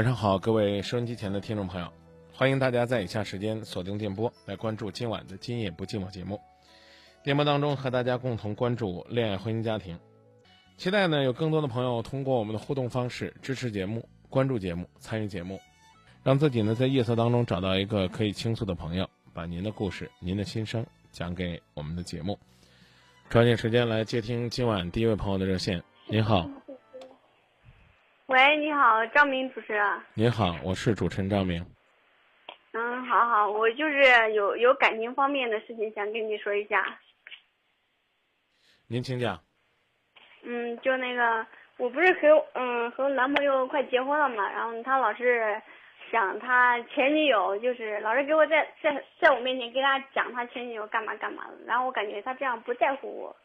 晚上好，各位收音机前的听众朋友，欢迎大家在以下时间锁定电波来关注今晚的《今夜不寂寞》节目。电波当中和大家共同关注恋爱、婚姻、家庭，期待呢有更多的朋友通过我们的互动方式支持节目、关注节目、参与节目，让自己呢在夜色当中找到一个可以倾诉的朋友，把您的故事、您的心声讲给我们的节目。抓紧时间来接听今晚第一位朋友的热线。您好，喂，你好，张明主持人。您好，我是主持人张明。嗯，好好，我就是有有感情方面的事情想跟你说一下。您请讲。嗯，就那个，我不是和嗯和我男朋友快结婚了嘛，然后他老是想他前女友，就是老是给我在在在我面前跟他讲他前女友干嘛干嘛的，然后我感觉他这样不在乎我。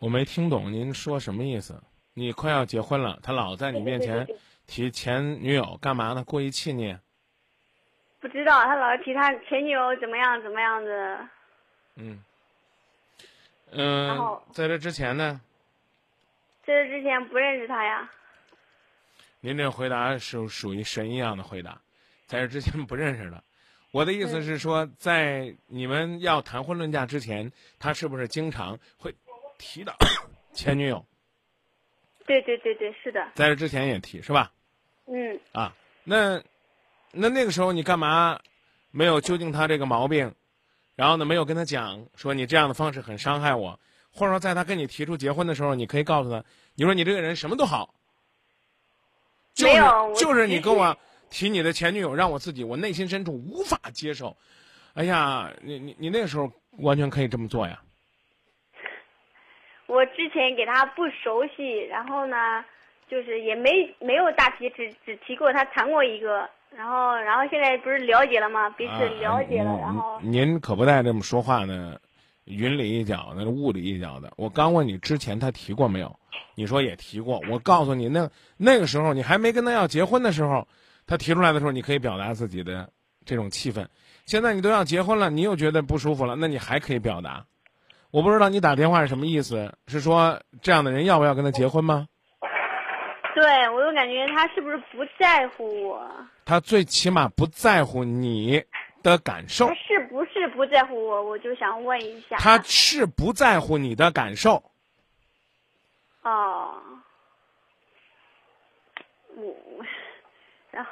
我没听懂您说什么意思。你快要结婚了，他老在你面前提前女友干嘛呢？过意气你？不知道，他老是提他前女友怎么样怎么样子。嗯。然嗯后，在这之前呢，在这之前不认识他呀。您这回答是属于神一样的回答，在这之前不认识的。我的意思是说，在你们要谈婚论嫁之前，他是不是经常会提到前女友？对对对对，是的。在这之前也提是吧？嗯，啊，那那那个时候你干嘛没有纠正他这个毛病？然后呢，没有跟他讲说你这样的方式很伤害我，或者说在他跟你提出结婚的时候，你可以告诉他，你说你这个人什么都好，就就是你跟我提你的前女友，让我自己我内心深处无法接受。哎呀，你你你那个时候完全可以这么做呀。我之前给他不熟悉，然后呢，就是也没没有大提，只只提过他谈过一个，然后然后现在不是了解了吗？彼此了解了，然后您可不带这么说话呢，云里一脚的，雾里一脚的。我刚问你之前他提过没有，你说也提过。我告诉你，那那个时候你还没跟他要结婚的时候，他提出来的时候，你可以表达自己的这种气氛。现在你都要结婚了，你又觉得不舒服了，那你还可以表达。我不知道你打电话是什么意思，是说这样的人要不要跟他结婚吗？对我就感觉他是不是不在乎我？他最起码不在乎你的感受他，是不是不在乎我？我就想问一下。他是不在乎你的感受。哦，我然后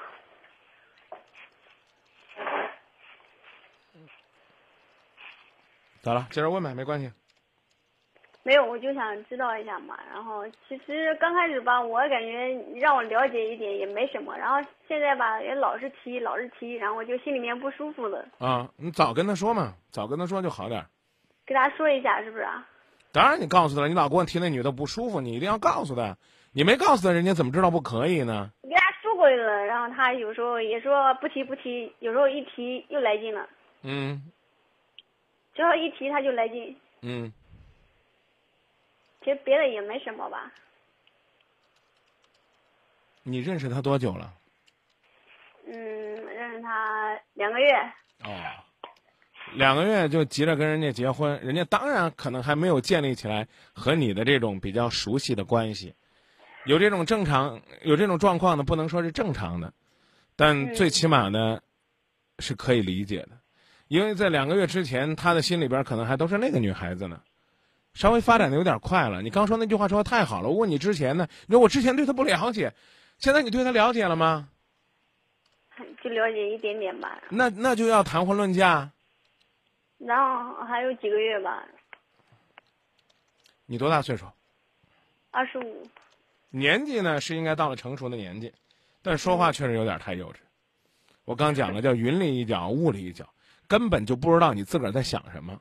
咋了？接着问呗，没关系。没有，我就想知道一下嘛。然后其实刚开始吧，我感觉让我了解一点也没什么。然后现在吧，也老是提，老是提，然后我就心里面不舒服了。啊，你早跟他说嘛，早跟他说就好点儿。给他说一下，是不是啊？当然你告诉他了，你老跟我提那女的不舒服，你一定要告诉他。你没告诉他，人家怎么知道不可以呢？我跟他说过了，然后他有时候也说不提不提，有时候一提又来劲了，嗯只要一提他就来劲。嗯，其实别的也没什么吧。你认识他多久了？嗯，认识他两个月。哦，两个月就急着跟人家结婚，人家当然可能还没有建立起来和你的这种比较熟悉的关系，有这种正常有这种状况的，不能说是正常的，但最起码呢是可以理解的，因为在两个月之前，他的心里边可能还都是那个女孩子呢，稍微发展的有点快了。你刚说那句话说的太好了，我问你之前呢，你说我之前对他不了解，现在你对他了解了吗？就了解一点点吧。那那就要谈婚论嫁。然后还有几个月吧。你多大岁数？二十五。年纪呢是应该到了成熟的年纪，但说话确实有点太幼稚。我刚讲了，叫云里一脚，雾里一脚，根本就不知道你自个儿在想什么。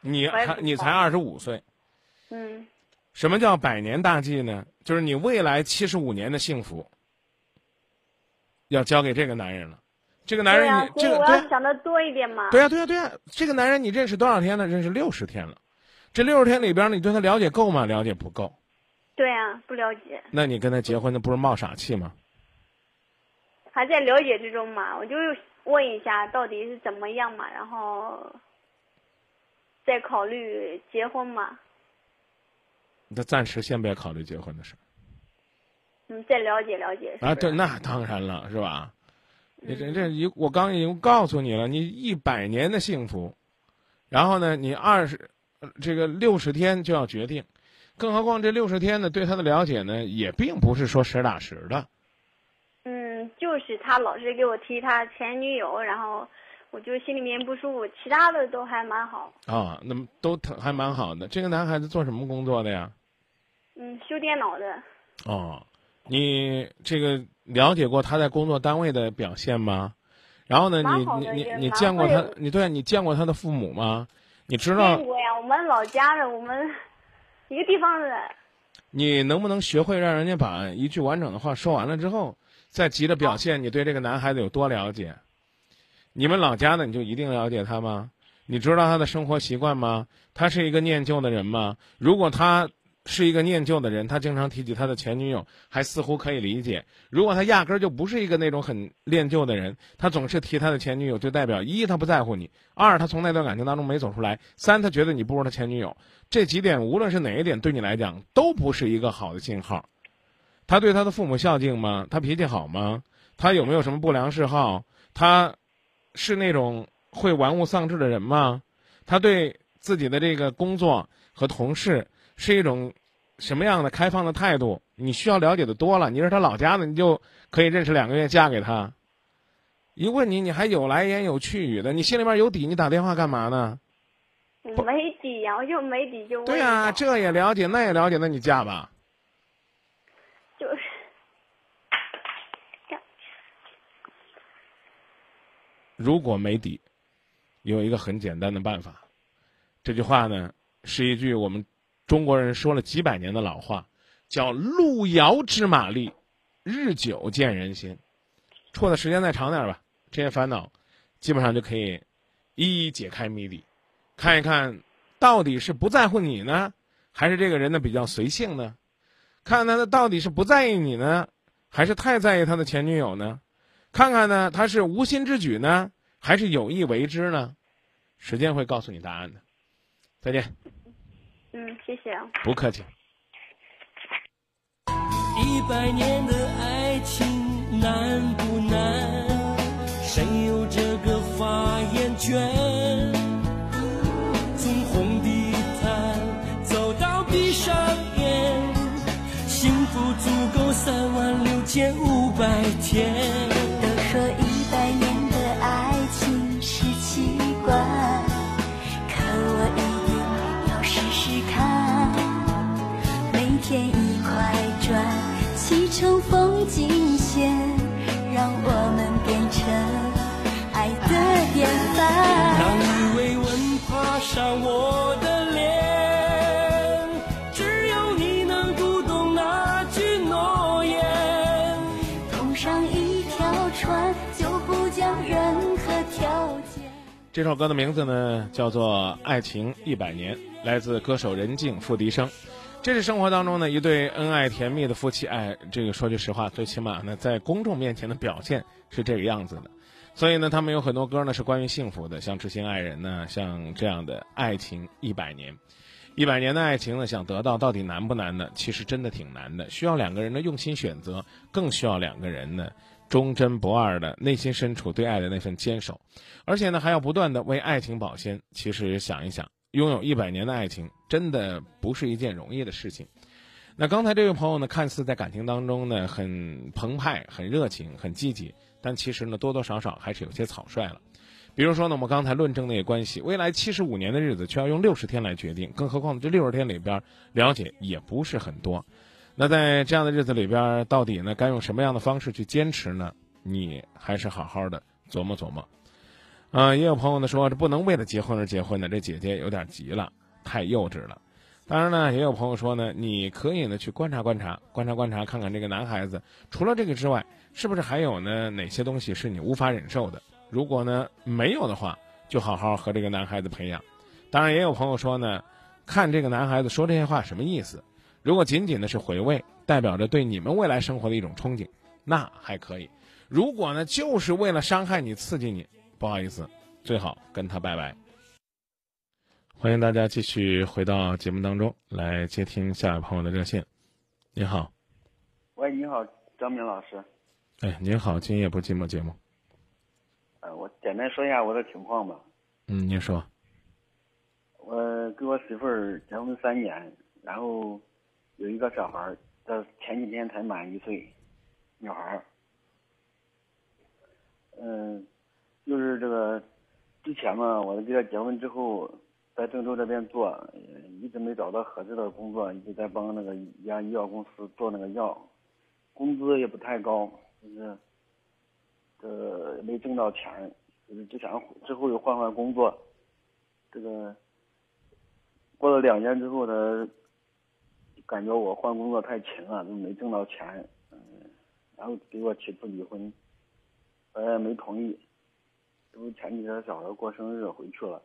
你还你才二十五岁。嗯。什么叫百年大计呢？就是你未来七十五年的幸福，要交给这个男人了。这个男人，你这个我要想的多一点嘛。对呀，对呀，对呀。这个男人你认识多少天了？认识六十天了。这六十天里边，你对他了解够吗？了解不够。对呀，不了解。那你跟他结婚，那不是冒傻气吗？还在了解之中嘛，我就问一下到底是怎么样嘛，然后再考虑结婚嘛。那暂时先别考虑结婚的事。嗯，再了解了解。啊，对，那当然了，是吧？你这这一，我刚已经告诉你了，你一百年的幸福，然后呢，你二十，这个六十天就要决定，更何况这六十天呢，对他的了解呢，也并不是说实打实的。嗯，就是他老是给我提他前女友，然后我就心里面不舒服，其他的都还蛮好。啊，那么都还蛮好的。这个男孩子做什么工作的呀？嗯，修电脑的。哦，你这个。了解过他在工作单位的表现吗？然后呢，你你你你见过他？你对，你见过他的父母吗？你知道？见过呀，我们老家的，我们一个地方的。你能不能学会让人家把一句完整的话说完了之后，再急着表现你对这个男孩子有多了解？你们老家的你就一定了解他吗？你知道他的生活习惯吗？他是一个念旧的人吗？如果他。是一个念旧的人，他经常提起他的前女友，还似乎可以理解。如果他压根儿就不是一个那种很恋旧的人，他总是提他的前女友，就代表一他不在乎你，二他从那段感情当中没走出来，三他觉得你不如他前女友。这几点无论是哪一点对你来讲都不是一个好的信号。他对他的父母孝敬吗？他脾气好吗？他有没有什么不良嗜好？他是那种会玩物丧志的人吗？他对自己的这个工作和同事。是一种什么样的开放的态度？你需要了解的多了。你是他老家的，你就可以认识两个月，嫁给他。一问你，你还有来言有去语的，你心里面有底，你打电话干嘛呢？没底呀，我就没底就。对呀，这也了解，那也了解，那你嫁吧。就是。如果没底，有一个很简单的办法。这句话呢，是一句我们。中国人说了几百年的老话，叫“路遥知马力，日久见人心”。错的时间再长点吧，这些烦恼基本上就可以一一解开谜底。看一看，到底是不在乎你呢，还是这个人呢比较随性呢？看看他到底是不在意你呢，还是太在意他的前女友呢？看看呢，他是无心之举呢，还是有意为之呢？时间会告诉你答案的。再见。嗯，谢谢啊。不客气。一百年的爱情难不难？谁有这个发言权？从红地毯走到闭上眼，幸福足够三万六千五百天。这首歌的名字呢，叫做《爱情一百年》，来自歌手任静、付笛声。这是生活当中呢一对恩爱甜蜜的夫妻，哎，这个说句实话，最起码呢在公众面前的表现是这个样子的。所以呢，他们有很多歌呢是关于幸福的，像《知心爱人》呢，像这样的《爱情一百年》，一百年的爱情呢，想得到到底难不难呢？其实真的挺难的，需要两个人的用心选择，更需要两个人呢忠贞不二的内心深处对爱的那份坚守，而且呢还要不断的为爱情保鲜。其实想一想，拥有一百年的爱情，真的不是一件容易的事情。那刚才这位朋友呢，看似在感情当中呢很澎湃、很热情、很积极，但其实呢多多少少还是有些草率了。比如说呢，我们刚才论证那些关系，未来七十五年的日子却要用六十天来决定，更何况这六十天里边了解也不是很多。那在这样的日子里边，到底呢该用什么样的方式去坚持呢？你还是好好的琢磨琢磨。啊、也有朋友呢说这不能为了结婚而结婚的，这姐姐有点急了，太幼稚了。当然呢，也有朋友说呢，你可以呢去观察观察，观察观察，看看这个男孩子除了这个之外，是不是还有呢哪些东西是你无法忍受的？如果呢没有的话，就好好和这个男孩子培养。当然，也有朋友说呢，看这个男孩子说这些话什么意思？如果仅仅的是回味，代表着对你们未来生活的一种憧憬，那还可以；如果呢就是为了伤害你、刺激你，不好意思，最好跟他拜拜。欢迎大家继续回到节目当中来接听下一位朋友的热线。你好，喂，你好，张明老师。哎，您好，今夜不寂寞节目，呃，我简单说一下我的情况吧。嗯，您说，我跟我媳妇儿结婚三年，然后有一个小孩儿，这前几天才满一岁，女孩儿。嗯、就是这个之前嘛，我跟他结婚之后，在郑州这边做，一直没找到合适的工作，一直在帮那个一家医药公司做那个药，工资也不太高，就是这没挣到钱，就是就想之后又换换工作，这个过了两年之后呢，感觉我换工作太勤了，都没挣到钱，嗯，然后给我提出离婚，我也没同意，都前几天小孩过生日回去了，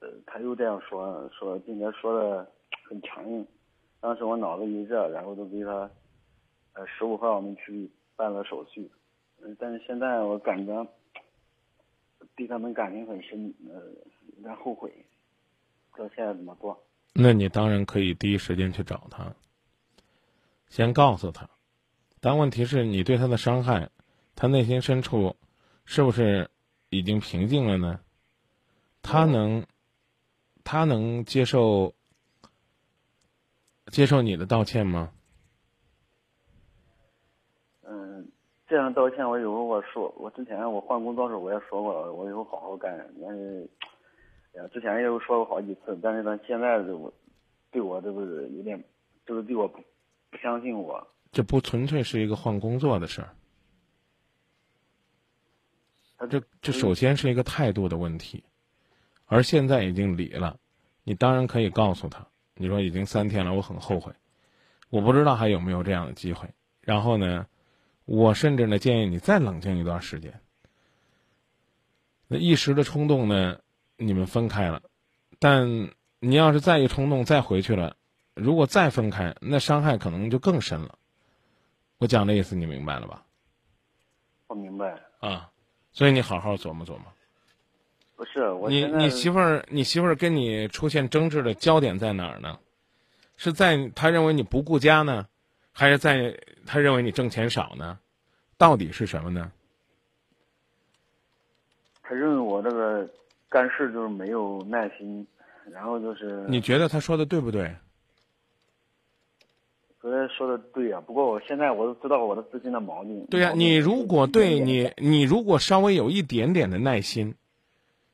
呃，他又这样说，说并且说的很强硬，当时我脑子一热，然后就给他，呃，十五号我们去办了手续，但是现在我感觉对他们感情很深，呃，有点后悔，不知道现在怎么做。那你当然可以第一时间去找他，先告诉他，但问题是你对他的伤害，他内心深处是不是已经平静了呢？他能，他能接受接受你的道歉吗？嗯，这样道歉我有我说，我之前我换工作时候我也说过了，我以后好好干。但是，哎呀，之前也有说过好几次，但是呢，现在这我对我这不是有点，就是对我不不相信我。这不纯粹是一个换工作的事儿，他这这首先是一个态度的问题，而现在已经离了，你当然可以告诉他，你说已经三天了，我很后悔，我不知道还有没有这样的机会。然后呢，我甚至呢建议你再冷静一段时间。那一时的冲动呢，你们分开了，但你要是再一冲动再回去了，如果再分开，那伤害可能就更深了。我讲的意思你明白了吧？我明白，啊，所以你好好琢磨琢磨。不是我你你媳妇儿，你媳妇儿跟你出现争执的焦点在哪儿呢？是在她认为你不顾家呢，还是在她认为你挣钱少呢？到底是什么呢？他认为我这个干事就是没有耐心，然后就是你觉得他说的对不对？昨天说的对呀、不过我现在我都知道我的自身的毛病。对呀、你如果对你你如果稍微有一点点的耐心，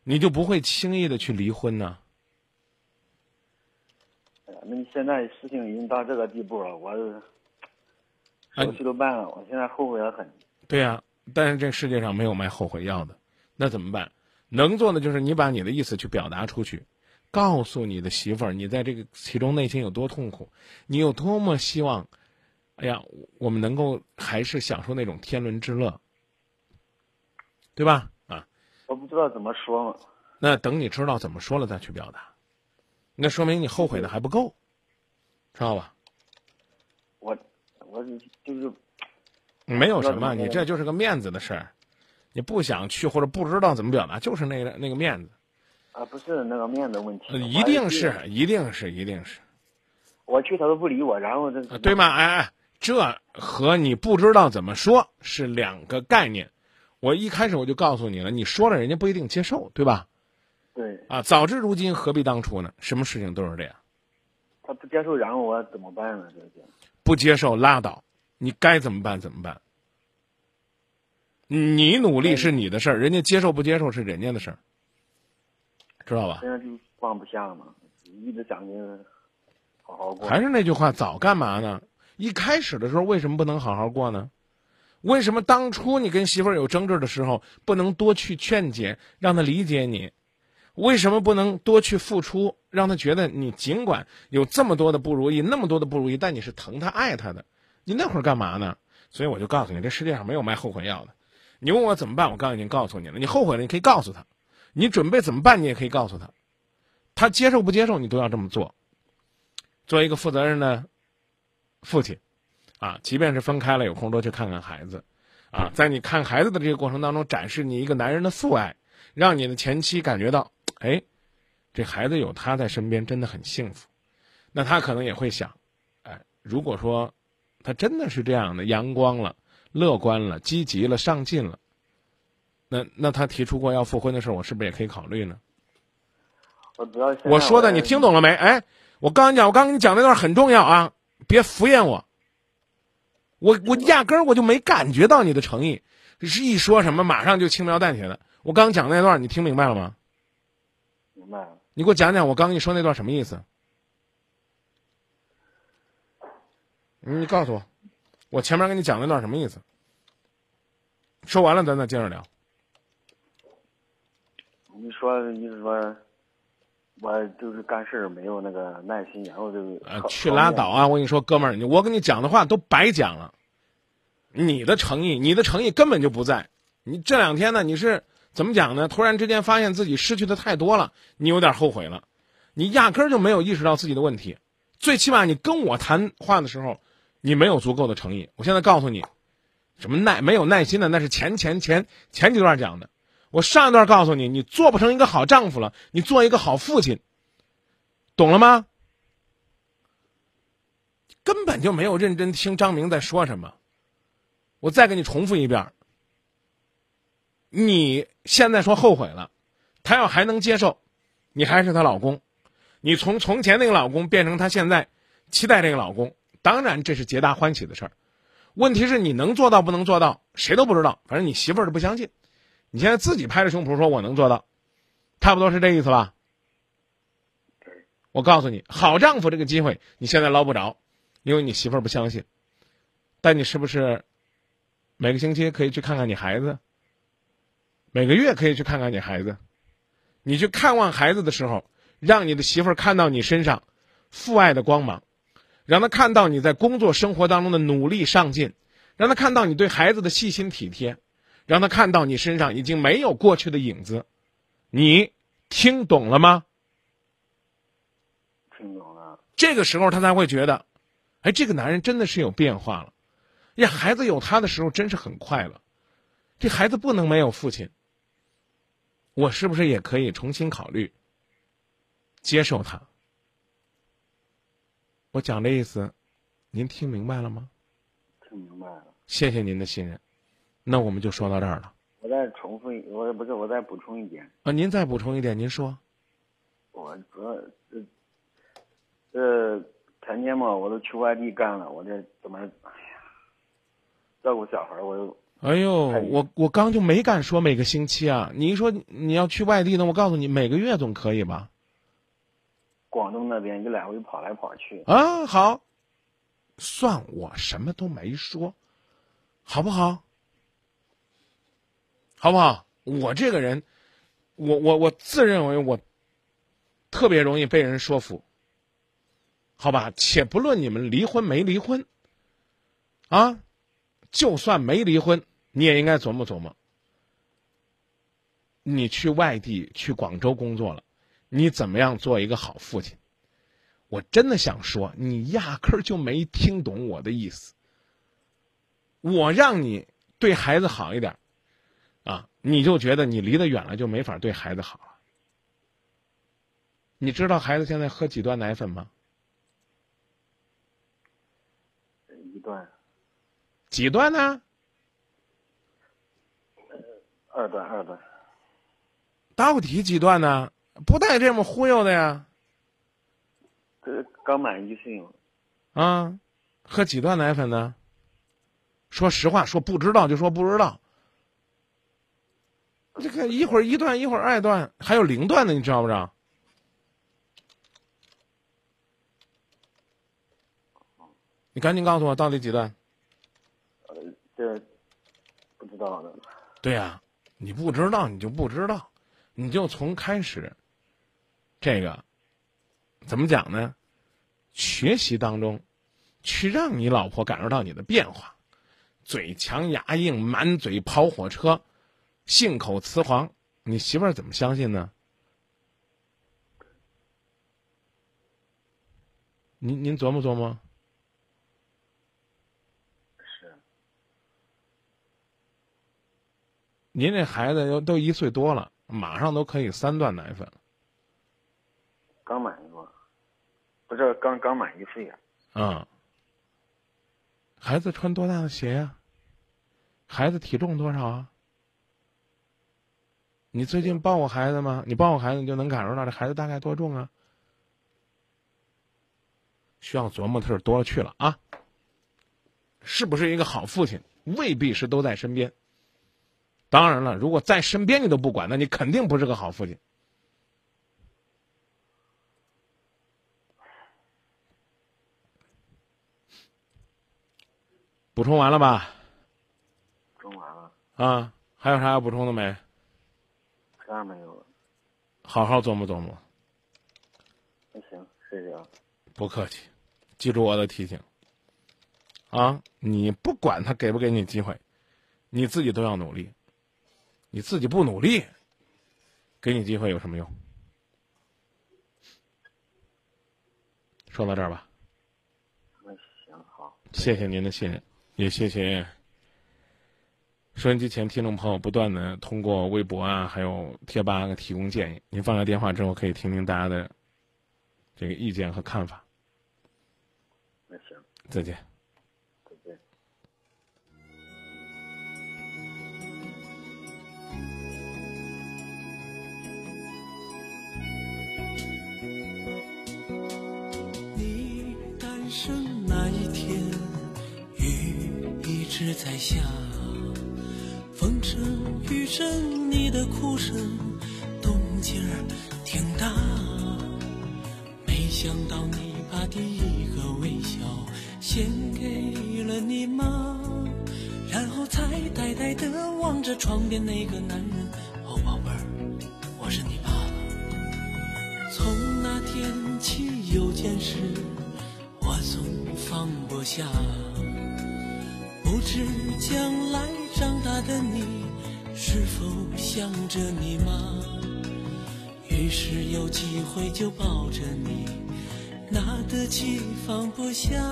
你就不会轻易的去离婚呢。哎呀那你现在事情已经到这个地步了，我哎手续都办了，我现在后悔的很。对呀、但是这世界上没有卖后悔药的，那怎么办？能做的就是你把你的意思去表达出去，告诉你的媳妇儿，你在这个其中内心有多痛苦，你有多么希望，哎呀，我们能够还是享受那种天伦之乐，对吧？啊，我不知道怎么说嘛。那等你知道怎么说了再去表达，那说明你后悔的还不够，知道吧？我我就是没有什么，你这就是个面子的事儿。你不想去或者不知道怎么表达，就是那个那个面子，啊，不是那个面子问题呃，一定是，一定是，一定是，我去他都不理我，然后这呃对吗？哎哎，这和你不知道怎么说是两个概念。我一开始我就告诉你了，你说了人家不一定接受，对吧？对啊，早知如今何必当初呢？什么事情都是这样，他不接受，然后我怎么办呢？这是不接受拉倒，你该怎么办怎么办。你努力是你的事儿，人家接受不接受是人家的事儿，知道吧？现在就放不下嘛，一直想着好好过。还是那句话，早干嘛呢？一开始的时候为什么不能好好过呢？为什么当初你跟媳妇儿有争执的时候，不能多去劝解，让她理解你？为什么不能多去付出，让她觉得你尽管有这么多的不如意，那么多的不如意，但你是疼她、爱她的？你那会儿干嘛呢？所以我就告诉你，这世界上没有卖后悔药的。你问我怎么办，我刚才已经告诉你了。你后悔了，你可以告诉他；你准备怎么办，你也可以告诉他。他接受不接受，你都要这么做。做一个负责任的父亲，啊，即便是分开了，有空多去看看孩子，啊，在你看孩子的这个过程当中，展示你一个男人的父爱，让你的前妻感觉到，哎，这孩子有他在身边，真的很幸福。那他可能也会想，哎，如果说他真的是这样的，阳光了。乐观了，积极了，上进了。那那他提出过要复婚的事儿，我是不是也可以考虑呢？我主要我说的你听懂了没？哎，我刚刚讲，我刚跟你讲那段很重要啊，别敷衍我。我我压根儿我就没感觉到你的诚意，是一说什么马上就轻描淡写的。我刚讲那段你听明白了吗？明白了。你给我讲讲我刚跟你说那段什么意思？你告诉我。我前面跟你讲那段什么意思？说完了，咱再接着聊。你说，你是说，我就是干事没有那个耐心，然后就呃，去拉倒啊！我跟你说，哥们儿，你我跟你讲的话都白讲了。你的诚意，你的诚意根本就不在。你这两天呢，你是怎么讲呢？突然之间发现自己失去的太多了，你有点后悔了。你压根儿就没有意识到自己的问题。最起码你跟我谈话的时候。你没有足够的诚意。我现在告诉你，什么耐没有耐心的，那是前前前前几段讲的。我上一段告诉你，你做不成一个好丈夫了，你做一个好父亲，懂了吗？根本就没有认真听张明在说什么。我再给你重复一遍。你现在说后悔了，他要还能接受，你还是他老公，你从从前那个老公变成他现在期待这个老公。当然，这是皆大欢喜的事儿。问题是你能做到不能做到，谁都不知道。反正你媳妇儿都不相信。你现在自己拍着胸脯说我能做到，差不多是这意思吧？我告诉你，好丈夫这个机会你现在捞不着，因为你媳妇儿不相信。但你是不是每个星期可以去看看你孩子？每个月可以去看看你孩子？你去看望孩子的时候，让你的媳妇儿看到你身上父爱的光芒。让他看到你在工作生活当中的努力上进，让他看到你对孩子的细心体贴，让他看到你身上已经没有过去的影子，你听懂了吗？听懂了。这个时候他才会觉得，哎，这个男人真的是有变化了，呀，孩子有他的时候真是很快乐，这孩子不能没有父亲，我是不是也可以重新考虑，接受他？我讲的意思，您听明白了吗？听明白了。谢谢您的信任，那我们就说到这儿了。我再重复一，我不是我再补充一点。啊，您再补充一点，您说。我主要这这前年嘛，我都去外地干了，我这怎么，哎呀，照顾小孩我又。哎呦，我我刚就没敢说每个星期啊！你一说你要去外地呢，我告诉你，每个月总可以吧？广东那边就来回跑来跑去啊，好，算我什么都没说，好不好？好不好？我这个人，我我我自认为我特别容易被人说服，好吧？且不论你们离婚没离婚，啊，就算没离婚，你也应该琢磨琢磨，你去外地去广州工作了。你怎么样做一个好父亲？我真的想说，你压根儿就没听懂我的意思。我让你对孩子好一点，啊，你就觉得你离得远了就没法对孩子好了。你知道孩子现在喝几段奶粉吗？一段、几段呢？二段、二段，到底几段呢？不带这么忽悠的呀！这刚满一岁嘛，啊，喝几段奶粉呢？说实话，说不知道就说不知道。这个一会儿一段，一会儿二段，还有零段的，你知道不知道？你赶紧告诉我到底几段？这不知道的。对呀、你不知道你就不知道，你就从开始，这个怎么讲呢？学习当中，去让你老婆感受到你的变化，嘴强牙硬，满嘴跑火车，信口雌黄，你媳妇儿怎么相信呢？您您琢磨琢磨，是，您这孩子都都一岁多了，马上都可以三段奶粉了。刚满一个，不是刚刚满一岁呀、啊、孩子穿多大的鞋呀、孩子体重多少啊？你最近抱过孩子吗？你抱过孩子，你就能感受到这孩子大概多重啊？需要琢磨的事多了去了啊！是不是一个好父亲，未必是都在身边。当然了，如果在身边你都不管，那你肯定不是个好父亲。补充完了吧？充完了，啊，还有啥要补充的没？啥没有了。好好琢磨琢磨。那行，谢谢啊。不客气，记住我的提醒。啊，你不管他给不给你机会，你自己都要努力。你自己不努力，给你机会有什么用？说到这儿吧，那行好，谢谢您的信任，也谢谢收音机前听众朋友不断的通过微博啊，还有贴吧提供建议。您放下电话之后，可以听听大家的这个意见和看法。那行，再见。直在下，风声雨声，你的哭声，动静儿挺大。没想到你把第一个微笑献给了你妈，然后才呆呆地望着床边那个男人。哦，宝贝儿，我是你爸爸。从那天起有件事，我总放不下。不知将来长大的你，是否想着你妈？于是有机会就抱着你，拿得起放不下。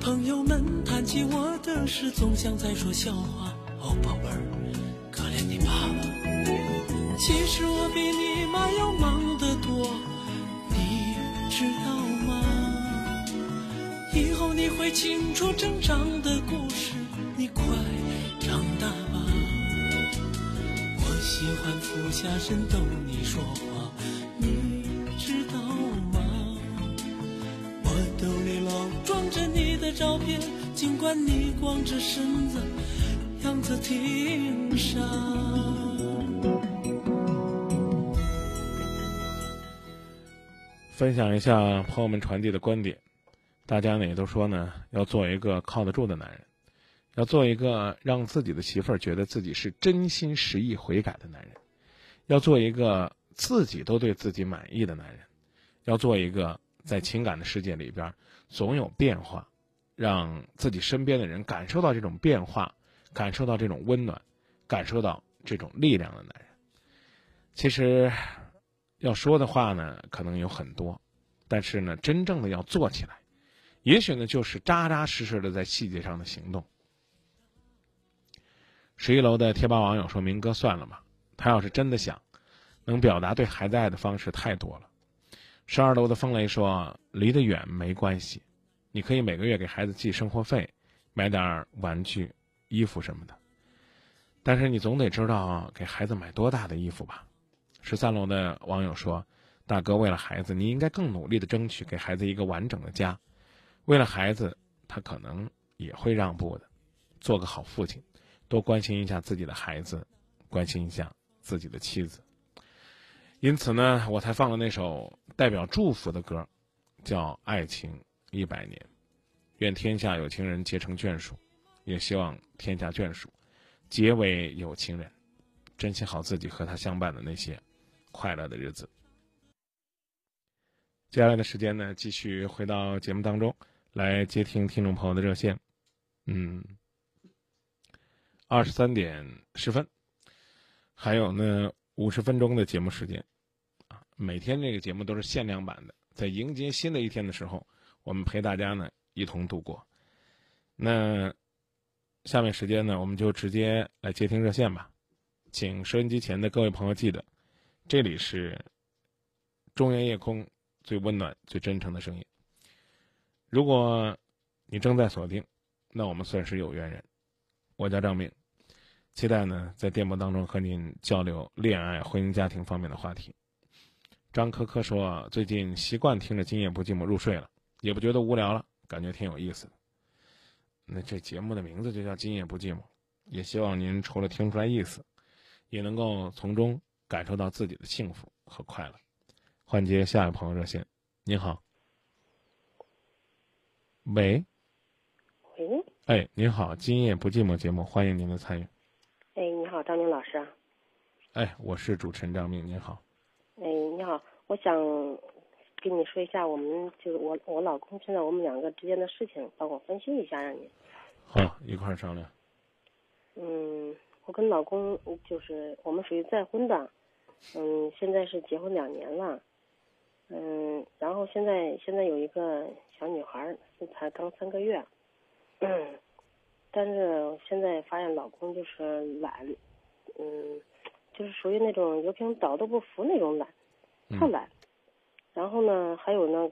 朋友们谈起我的事，总像在说笑话。哦，宝贝儿，可怜你爸爸。其实我比你妈要忙得多，你知道吗？会清楚成长的故事，你快长大吧。我喜欢俯下身逗你说话，你知道吗？我兜里老装着你的照片，尽管你光着身子，样子挺傻。分享一下朋友们传递的观点，大家呢也都说呢，要做一个靠得住的男人，要做一个让自己的媳妇儿觉得自己是真心实意悔改的男人，要做一个自己都对自己满意的男人，要做一个在情感的世界里边总有变化，让自己身边的人感受到这种变化，感受到这种温暖，感受到这种力量的男人。其实。要说的话呢，可能有很多，但是呢，真正的要做起来，也许呢，就是扎扎实实的在细节上的行动。十一楼的贴吧网友说：“明哥算了吧，他要是真的想，能表达对孩子爱的方式太多了。”十二楼的风雷说：“离得远没关系，你可以每个月给孩子寄生活费，买点玩具、衣服什么的。但是你总得知道给孩子买多大的衣服吧？”十三楼的网友说：“大哥，为了孩子，你应该更努力的争取给孩子一个完整的家。为了孩子，他可能也会让步的。做个好父亲，多关心一下自己的孩子，关心一下自己的妻子。”因此呢，我才放了那首代表祝福的歌，叫《爱情一百年》，愿天下有情人结成眷属，也希望天下眷属结为有情人，珍惜好自己和他相伴的那些快乐的日子。接下来的时间呢，继续回到节目当中来接听听众朋友的热线。嗯，二十三点十分，还有呢五十分钟的节目时间。啊每天这个节目都是限量版的，在迎接新的一天的时候，我们陪大家呢一同度过。那下面时间呢，我们就直接来接听热线吧。请收音机前的各位朋友记得，这里是中原夜空最温暖、最真诚的声音。如果你正在锁定，那我们算是有缘人。我叫张明，期待呢在电波当中和您交流恋爱、婚姻、家庭方面的话题。张科科说：“最近习惯听着《今夜不寂寞》入睡了，也不觉得无聊了，感觉挺有意思的。那这节目的名字就叫《今夜不寂寞》，也希望您除了听出来意思，也能够从中感受到自己的幸福和快乐。”换接下一位朋友热线，您好。喂。喂。哎，您好，《今夜不寂寞》节目，欢迎您的参与。哎，你好，张明老师。哎，我是主持人张明，您好。哎，你好，我想跟你说一下，我们就是我我老公现在我们两个之间的事情，帮我分析一下，让你。好，一块儿商量。嗯，我跟老公就是我们属于再婚的，嗯，现在是结婚两年了，嗯，然后现在现在有一个小女孩，才刚三个月，嗯，但是现在发现老公就是懒，嗯。就是属于那种油瓶倒都不服那种懒，特懒。然后呢，还有呢，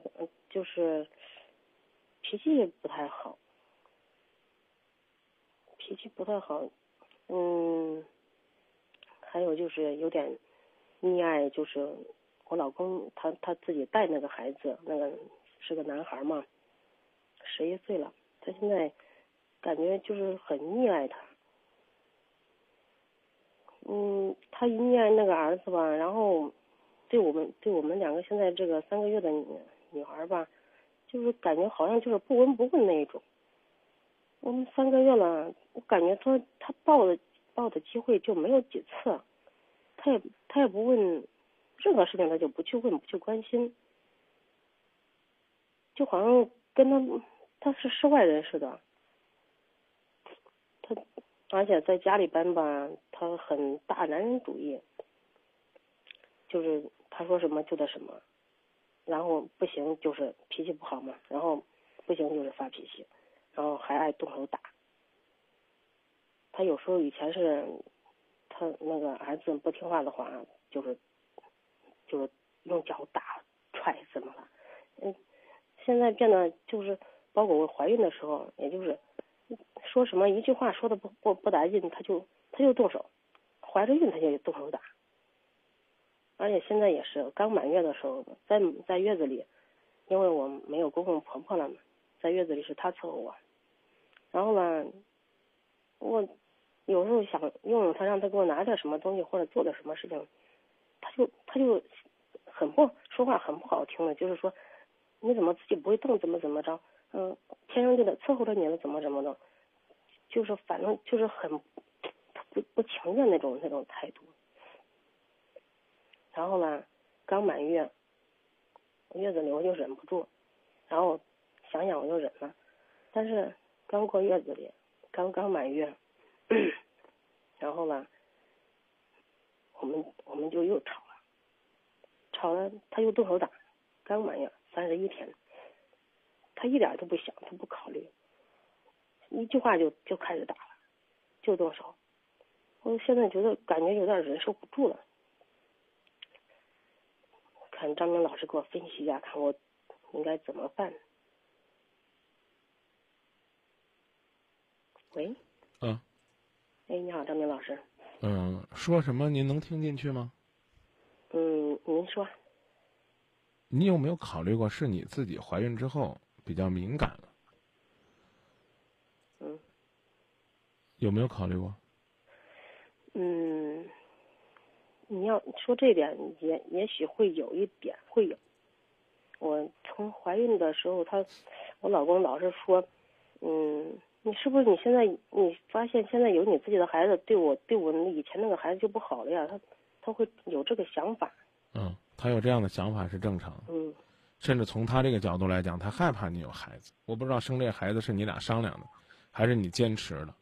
就是脾气不太好，脾气不太好。嗯，还有就是有点溺爱，就是我老公他他自己带那个孩子，那个是个男孩嘛，十一岁了，他现在感觉就是很溺爱他。嗯，他一念那个儿子吧，然后对我们对我们两个现在这个三个月的女女孩吧，就是感觉好像就是不闻不问那一种。我们三个月了，我感觉他他抱的抱的机会就没有几次，他也他也不问任何事情，他就不去问不去关心，就好像跟他他是世外人似的。他。而且在家里边吧，他很大男人主义，就是他说什么就得什么，然后不行就是脾气不好嘛，然后不行就是发脾气，然后还爱动手打。他有时候以前是，他那个儿子不听话的话，就是就是用脚打踹怎么了？嗯，现在变得就是包括我怀孕的时候，也就是。说什么一句话说的不不不带劲，他就他就动手，怀着孕他就动手打，而且现在也是刚满月的时候，在在月子里，因为我没有公公婆婆了嘛，在月子里是他伺候我，然后呢，我有时候想用用他，让他给我拿点什么东西或者做点什么事情，他就他就很不说话很不好听的，就是说你怎么自己不会动，怎么怎么着，嗯，天生就得伺候着你了，怎么怎么的。就是反正就是很不不情愿那种那种态度，然后呢，刚满月，月子里我就忍不住，然后想想我就忍了，但是刚过月子里，刚刚满月，然后呢，我们我们就又吵了，吵了他又动手打，刚满月三十一天，他一点都不想，他不考虑。一句话就就开始打了，就动手，我现在觉得感觉有点忍受不住了。看张明老师给我分析一下，看我应该怎么办。喂，嗯，哎，你好，张明老师。嗯，说什么您能听进去吗？嗯，您说。你有没有考虑过是你自己怀孕之后比较敏感了？嗯。有没有考虑过？嗯，你要说这点，也也许会有一点会有。我从怀孕的时候，他，我老公老是说，嗯，你是不是你现在你发现现在有你自己的孩子，对我对我以前那个孩子就不好了呀？他他会有这个想法。嗯，他有这样的想法是正常。嗯。甚至从他这个角度来讲，他害怕你有孩子。我不知道生这孩子是你俩商量的，还是你坚持的。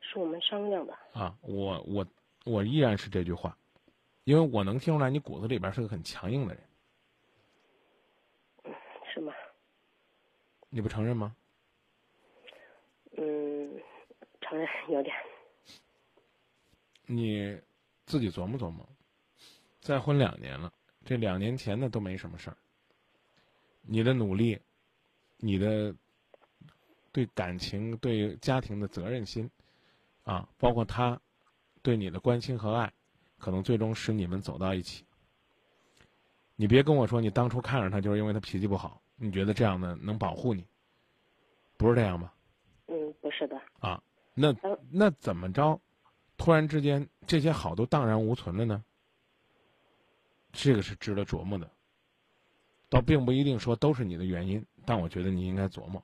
是我们商量的啊！我我我依然是这句话，因为我能听出来你骨子里边是个很强硬的人，是吗？你不承认吗？嗯，承认有点。你自己琢磨琢磨，再婚两年了，这两年前的都没什么事儿。你的努力，你的对感情、对家庭的责任心。啊，包括他对你的关心和爱，可能最终使你们走到一起。你别跟我说你当初看着他就是因为他脾气不好，你觉得这样的能保护你？不是这样吧？嗯，不是的。啊，那那怎么着？突然之间这些好都荡然无存了呢？这个是值得琢磨的。倒并不一定说都是你的原因，但我觉得你应该琢磨。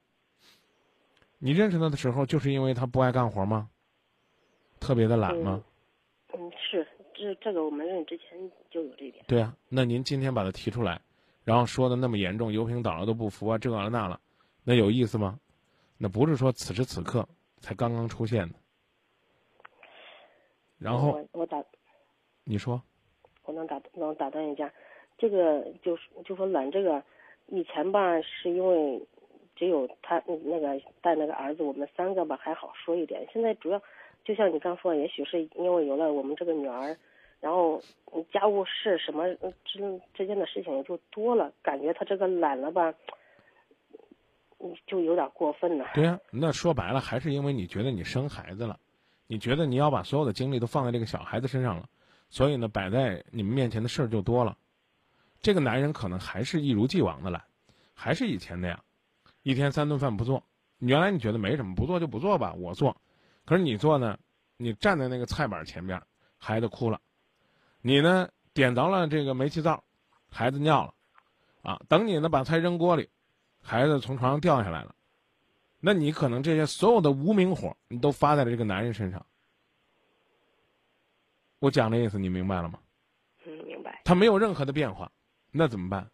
你认识他的时候，就是因为他不爱干活吗？特别的懒吗？嗯，是这这个我们认识之前就有这点。对啊，那您今天把它提出来，然后说的那么严重，油瓶倒了都不服啊，这了那了，那有意思吗？那不是说此时此刻才刚刚出现的。然后我我打，你说，我能打能打断一下，这个就是就说懒这个，以前吧是因为只有他那个带那个儿子，我们三个吧还好说一点，现在主要。就像你刚说，也许是因为有了我们这个女儿，然后家务事什么之之间的事情也就多了，感觉他这个懒了吧，就有点过分了。对呀，那说白了还是因为你觉得你生孩子了，你觉得你要把所有的精力都放在这个小孩子身上了，所以呢，摆在你们面前的事儿就多了。这个男人可能还是一如既往的懒，还是以前那样，一天三顿饭不做。原来你觉得没什么，不做就不做吧，我做。可是你做呢？你站在那个菜板前边，孩子哭了；你呢点着了这个煤气灶，孩子尿了，啊，等你呢把菜扔锅里，孩子从床上掉下来了。那你可能这些所有的无名火，你都发在了这个男人身上。我讲的意思你明白了吗？嗯，明白。他没有任何的变化，那怎么办？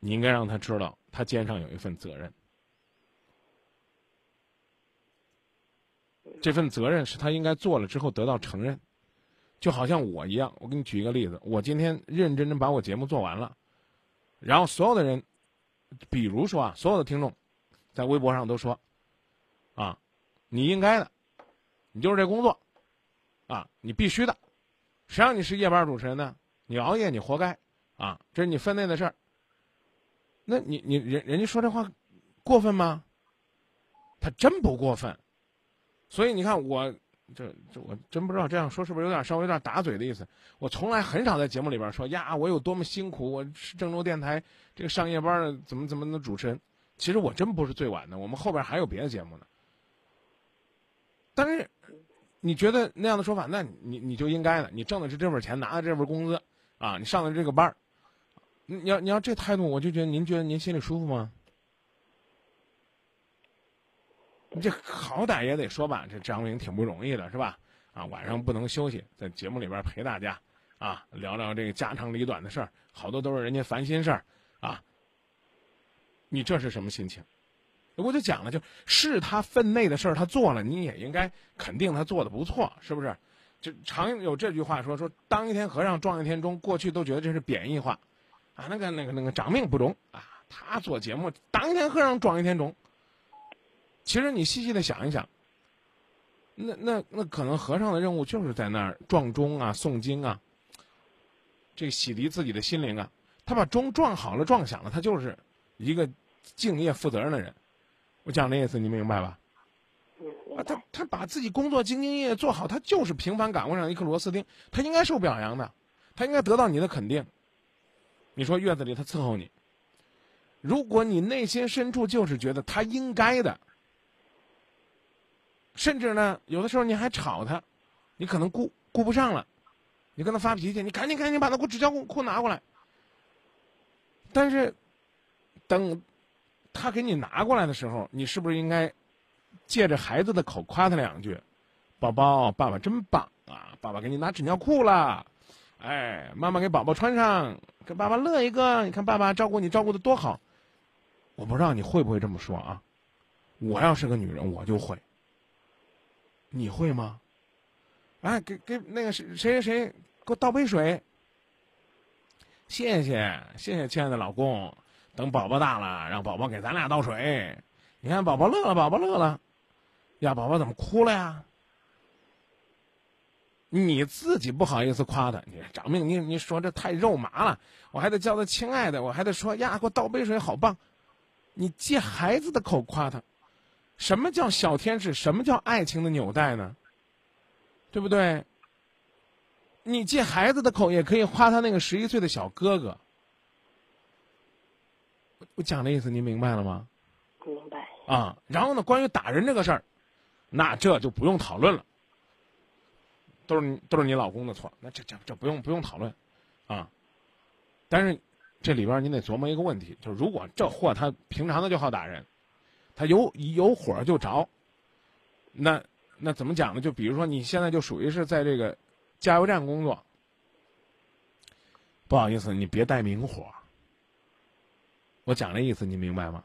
你应该让他知道，他肩上有一份责任。这份责任是他应该做了之后得到承认，就好像我一样。我给你举一个例子，我今天认认真真把我节目做完了，然后所有的人，比如说啊，所有的听众，在微博上都说，啊，你应该的，你就是这工作，啊，你必须的，谁让你是夜班主持人呢？你熬夜你活该，啊，这是你分内的事儿。那你你人人家说这话过分吗？他真不过分。所以你看，我这这我真不知道这样说是不是有点稍微有点打嘴的意思。我从来很少在节目里边说呀，我有多么辛苦，我是郑州电台这个上夜班的怎么怎么的主持人。其实我真不是最晚的，我们后边还有别的节目呢。但是你觉得那样的说法，那你你就应该的，你挣的是这份钱，拿的这份工资啊，你上的这个班儿你要你要这态度，我就觉得您觉得您心里舒服吗？你这好歹也得说吧，这张明挺不容易的，是吧？啊，晚上不能休息，在节目里边陪大家，啊，聊聊这个家长里短的事儿，好多都是人家烦心事儿，啊，你这是什么心情？我就讲了，就是他分内的事儿他做了，你也应该肯定他做的不错，是不是？就常有这句话说说，当一天和尚撞一天钟，过去都觉得这是贬义话，啊，那个那个那个长命不中啊，他做节目当一天和尚撞一天钟。其实你细细的想一想，那那那可能和尚的任务就是在那儿撞钟啊、诵经啊，这洗涤自己的心灵啊。他把钟撞好了、撞响了，他就是一个敬业、负责任的人。我讲的意思你明白吧？啊，他。他把自己工作兢兢业业做好，他就是平凡岗位上的一颗螺丝钉，他应该受表扬的，他应该得到你的肯定。你说月子里他伺候你，如果你内心深处就是觉得他应该的，甚至呢，有的时候你还吵他，你可能顾顾不上了，你跟他发脾气，你赶紧赶紧把他给我纸胶裤拿过来。但是，等他给你拿过来的时候，你是不是应该借着孩子的口夸他两句？宝宝，爸爸真棒啊！爸爸给你拿纸尿裤了，哎，妈妈给宝宝穿上，给爸爸乐一个。你看爸爸照顾你照顾的多好。我不知道你会不会这么说啊？我要是个女人，我就会。你会吗？哎，给给那个谁谁谁给我倒杯水。谢谢谢谢，亲爱的老公。等宝宝大了，让宝宝给咱俩倒水。你看宝宝乐了，宝宝乐了。呀，宝宝怎么哭了呀？你自己不好意思夸他，你长命，你你说这太肉麻了，我还得叫他亲爱的，我还得说呀，给我倒杯水，好棒。你借孩子的口夸他，什么叫小天使？什么叫爱情的纽带呢？对不对？你借孩子的口也可以夸他那个十一岁的小哥哥。我我讲的意思您明白了吗？明白。啊，然后呢，关于打人这个事儿，那这就不用讨论了，都是你都是你老公的错，那这这这不用不用讨论，啊，但是这里边您得琢磨一个问题，就是如果这货他平常的就好打人，他有有火就着，那那怎么讲呢？就比如说你现在就属于是在这个加油站工作，不好意思，你别带明火。我讲这意思你明白吗？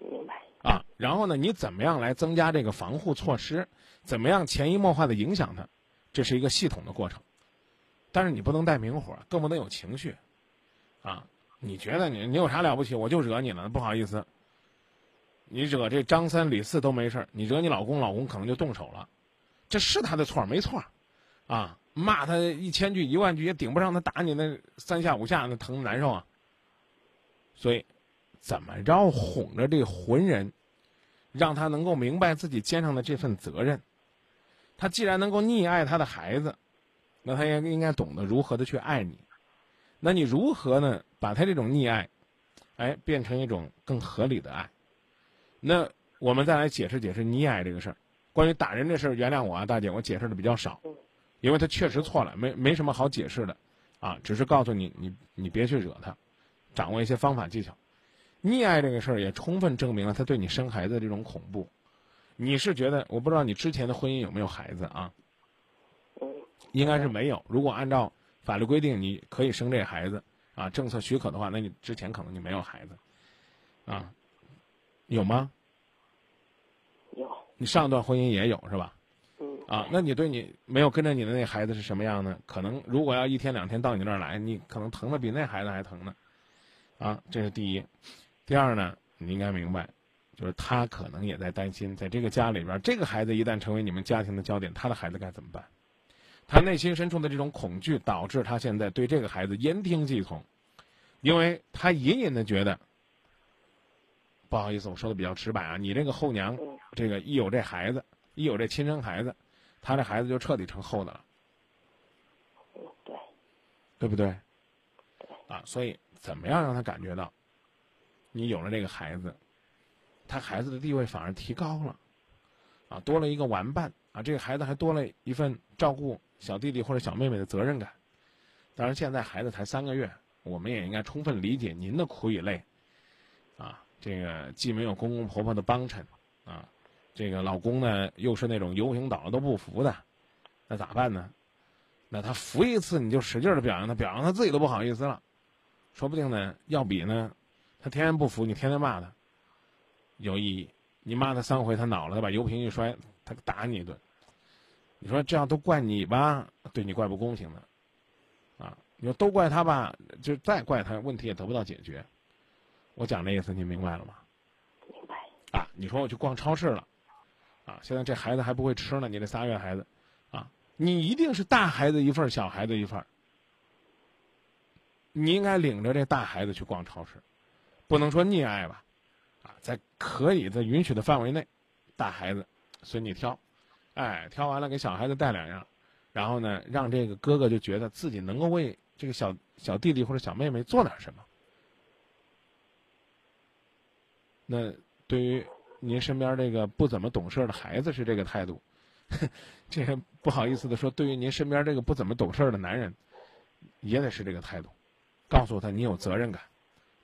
明白。啊，然后呢，你怎么样来增加这个防护措施？怎么样潜移默化的影响它？这是一个系统的过程。但是你不能带明火，更不能有情绪，啊，你觉得你你有啥了不起？我就惹你了，不好意思。你惹这张三李四都没事你惹你老公，老公可能就动手了，这是他的错没错，啊，骂他一千句一万句也顶不上他打你那三下五下那疼难受啊。所以，怎么着哄着这浑人，让他能够明白自己肩上的这份责任。他既然能够溺爱他的孩子，那他也应该懂得如何的去爱你。那你如何呢？把他这种溺爱，哎，变成一种更合理的爱。那我们再来解释解释溺爱这个事儿。关于打人这事儿，原谅我啊，大姐，我解释的比较少，因为他确实错了，没没什么好解释的，啊，只是告诉你，你你别去惹他。掌握一些方法技巧，溺爱这个事儿也充分证明了他对你生孩子的这种恐怖。你是觉得我不知道你之前的婚姻有没有孩子啊？嗯，应该是没有。如果按照法律规定，你可以生这孩子啊，政策许可的话，那你之前可能就没有孩子啊？有吗？有。你上一段婚姻也有是吧？嗯。啊，那你对你没有跟着你的那孩子是什么样呢？可能如果要一天两天到你那儿来，你可能疼的比那孩子还疼呢。啊，这是第一。第二呢，你应该明白，就是他可能也在担心，在这个家里边，这个孩子一旦成为你们家庭的焦点，他的孩子该怎么办？他内心深处的这种恐惧，导致他现在对这个孩子言听计从，因为他隐隐的觉得，不好意思，我说的比较直白啊，你这个后娘，这个一有这孩子，一有这亲生孩子，他这孩子就彻底成后的了。嗯，对。对不对？对。啊，所以。怎么样让他感觉到，你有了这个孩子，他孩子的地位反而提高了，啊，多了一个玩伴啊，这个孩子还多了一份照顾小弟弟或者小妹妹的责任感。当然，现在孩子才三个月，我们也应该充分理解您的苦与累，啊，这个既没有公公婆婆的帮衬，啊，这个老公呢又是那种游行倒了都不服的，那咋办呢？那他服一次你就使劲的表扬他，表扬他自己都不好意思了。说不定呢，要比呢，他天天不服你，天天骂他，有意义。你骂他三回，他恼了，他把油瓶一摔，他打你一顿。你说这样都怪你吧？对你怪不公平的，啊！你说都怪他吧？就再怪他，问题也得不到解决。我讲这意思，你明白了吗？明白。啊！你说我去逛超市了，啊，现在这孩子还不会吃呢，你这仨月孩子，啊，你一定是大孩子一份儿，小孩子一份儿。你应该领着这大孩子去逛超市，不能说溺爱吧，啊，在可以在允许的范围内，大孩子随你挑，哎，挑完了给小孩子带两样，然后呢，让这个哥哥就觉得自己能够为这个小小弟弟或者小妹妹做点什么。那对于您身边这个不怎么懂事的孩子是这个态度，这不好意思的说，对于您身边这个不怎么懂事的男人，也得是这个态度。告诉他你有责任感，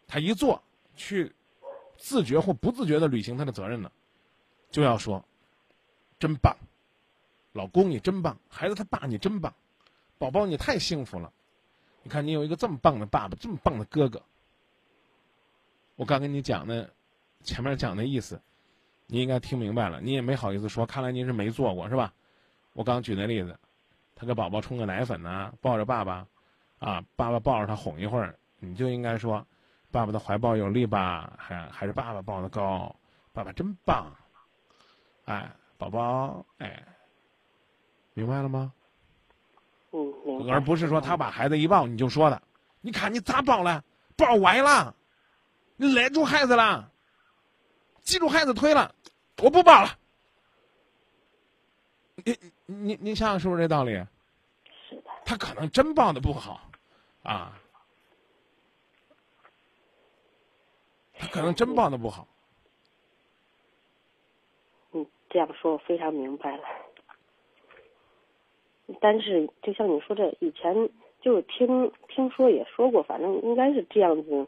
他一做去自觉或不自觉的履行他的责任呢，就要说真棒，老公你真棒，孩子他爸你真棒，宝宝你太幸福了，你看你有一个这么棒的爸爸，这么棒的哥哥。我刚跟你讲的前面讲的意思，你应该听明白了，你也没好意思说，看来您是没做过是吧？我刚举那例子，他给宝宝冲个奶粉呢，抱着爸爸。啊，爸爸抱着他哄一会儿，你就应该说，爸爸的怀抱有力吧？还还是爸爸抱的高？爸爸真棒！哎，宝宝，哎，明白了吗？嗯。而不是说他把孩子一抱你就说的，你看你咋抱了？抱歪了，你勒住孩子了，系住孩子腿了，我不抱了。你你你想想是不是这道理？他可能真抱的不好。啊，他可能真抱的不好。嗯，这样说我非常明白了。但是，就像你说这以前就是听听说也说过，反正应该是这样子，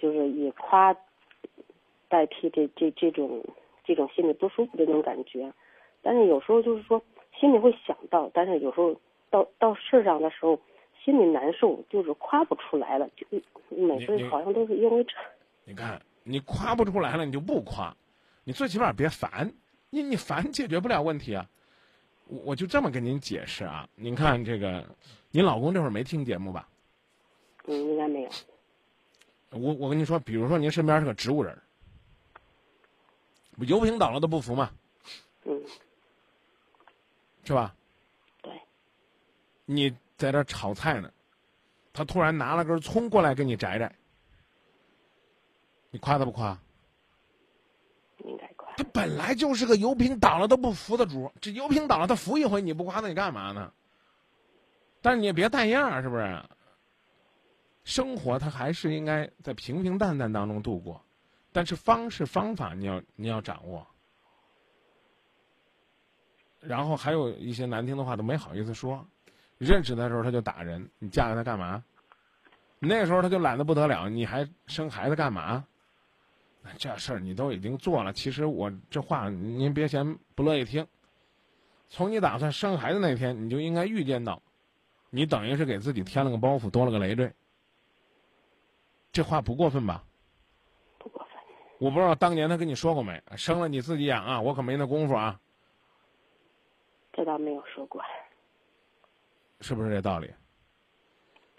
就是以夸代替这这这种这种心里不舒服的那种感觉。但是有时候就是说心里会想到，但是有时候到到事上的时候。心里难受，就是夸不出来了，就每次好像都是因为这。你看，你夸不出来了，你就不夸，你最起码别烦，你你烦解决不了问题啊。我我就这么跟您解释啊，您看这个，您老公这会儿没听节目吧？嗯，应该没有。我我跟您说，比如说您身边是个植物人，不油瓶倒了都不服嘛？嗯。是吧？对。你。在这炒菜呢，他突然拿了根葱过来给你摘摘，你夸他不夸？应该夸。他本来就是个油瓶倒了都不服的主，这油瓶倒了他扶一回，你不夸他你干嘛呢？但是你也别带样，是不是？生活他还是应该在平平淡淡当中度过，但是方式方法你要你要掌握。然后还有一些难听的话都没好意思说。认识的时候他就打人，你嫁给他干嘛？那时候他就懒得不得了，你还生孩子干嘛？这事儿你都已经做了。其实我这话您别嫌不乐意听。从你打算生孩子那天，你就应该预见到，你等于是给自己添了个包袱，多了个累赘。这话不过分吧？不过分。我不知道当年他跟你说过没？生了你自己养啊，我可没那功夫啊。这倒没有说过。是不是这道理？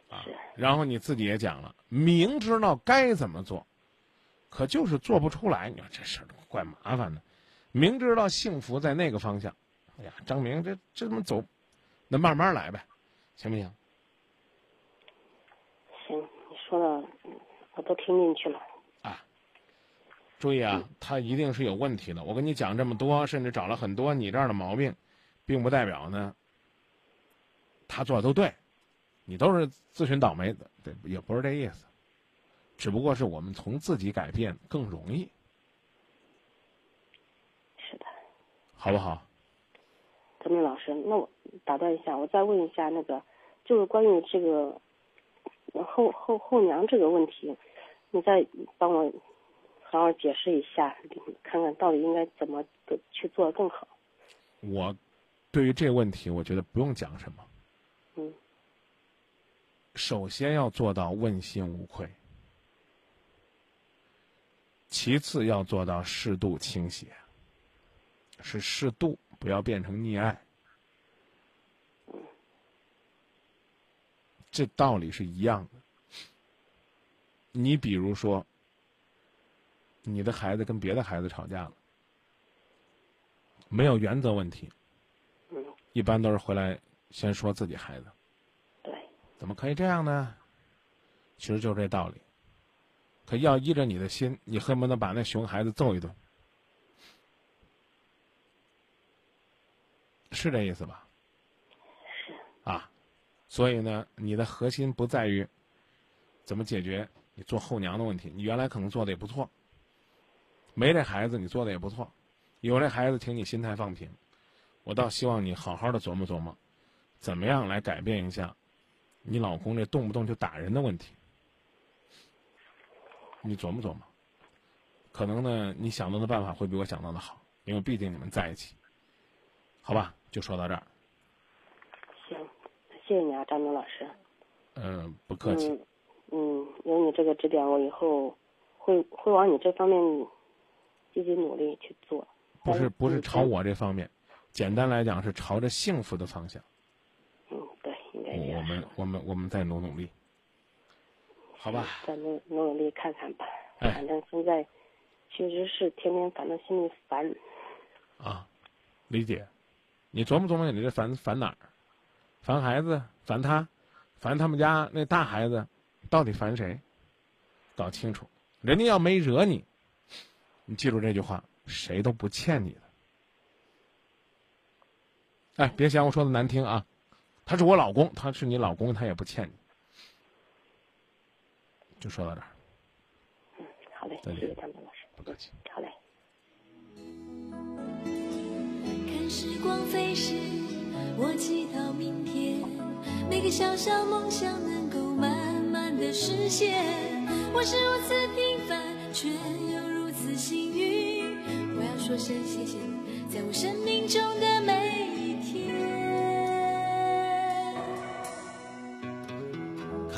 啊，然后你自己也讲了，明知道该怎么做，可就是做不出来。你说这事儿怪麻烦的。明知道幸福在那个方向，哎呀，张明这这怎么走？那慢慢来呗，行不行？行，你说的我都听进去了。啊，注意啊，他一定是有问题的。我跟你讲这么多，甚至找了很多你这儿的毛病，并不代表呢。他做的都对，你都是自寻倒霉的，对，也不是这意思，只不过是我们从自己改变更容易，是的，好不好？德明老师，那我打断一下，我再问一下那个，就是关于这个后后后娘这个问题，你再帮我好好解释一下，看看到底应该怎么去做更好。我对于这个问题，我觉得不用讲什么。嗯，首先要做到问心无愧，其次要做到适度倾斜，是适度，不要变成溺爱。这道理是一样的。你比如说，你的孩子跟别的孩子吵架了，没有原则问题，嗯，一般都是回来先说自己孩子，对，怎么可以这样呢？其实就这道理。可要依着你的心，你恨不得把那熊孩子揍一顿，是这意思吧？是，啊，所以呢，你的核心不在于怎么解决你做后娘的问题，你原来可能做的也不错，没这孩子你做的也不错，有这孩子，请你心态放平。我倒希望你好好的琢磨琢磨，怎么样来改变一下你老公这动不动就打人的问题。你琢磨琢磨，可能呢，你想到的办法会比我想到的好，因为毕竟你们在一起，好吧？就说到这儿。行，谢谢你啊，张明老师。嗯，不客气。嗯嗯，有你这个指点，我以后会会往你这方面积极努力去做。不是不是嗯朝我这方面，简单来讲是朝着幸福的方向。我。们我们我们再努努力，好吧？再努努努力看看吧。哎反正现在确实是天天反正心里烦。啊，理解。你琢磨琢磨，你这烦烦哪儿？烦孩子？烦他？烦他们家那大孩子？到底烦谁？搞清楚。人家要没惹你，你记住这句话：谁都不欠你的。哎，别嫌我说的难听啊！他是我老公，他是你老公，他也不欠你。就说到这儿，嗯，好嘞，再见谢谢张明老师。不客气。好嘞。看时光飞逝，我祈祷明天每个小小梦想能够慢慢的实现。我是如此平凡，却又如此幸运。我要说声谢谢你，在我生命中的每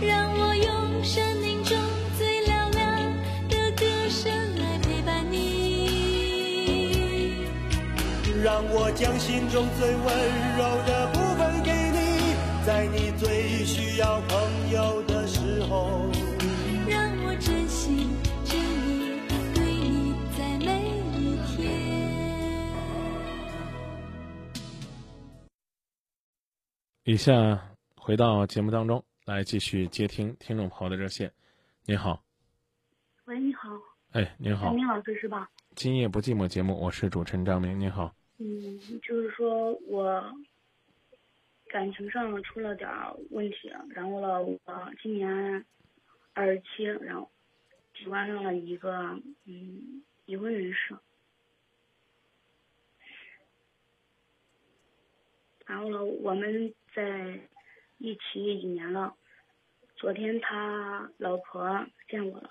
让我用生命中最嘹亮的歌声来陪伴你。让我将心中最温柔的部分给你，在你最需要朋友的时候。让我真心真意对你在每一天。以下回到节目当中来继续接听听众朋友的热线。你好，喂，你好，哎，您好。张，明老师是吧？今夜不寂寞节目，我是主持人张明，您好，嗯，就是说我感情上出了点儿问题，然后了，我今年二十七，然后喜欢上了一个嗯已婚人士，然后了，我们在一起一年了，昨天他老婆见我了。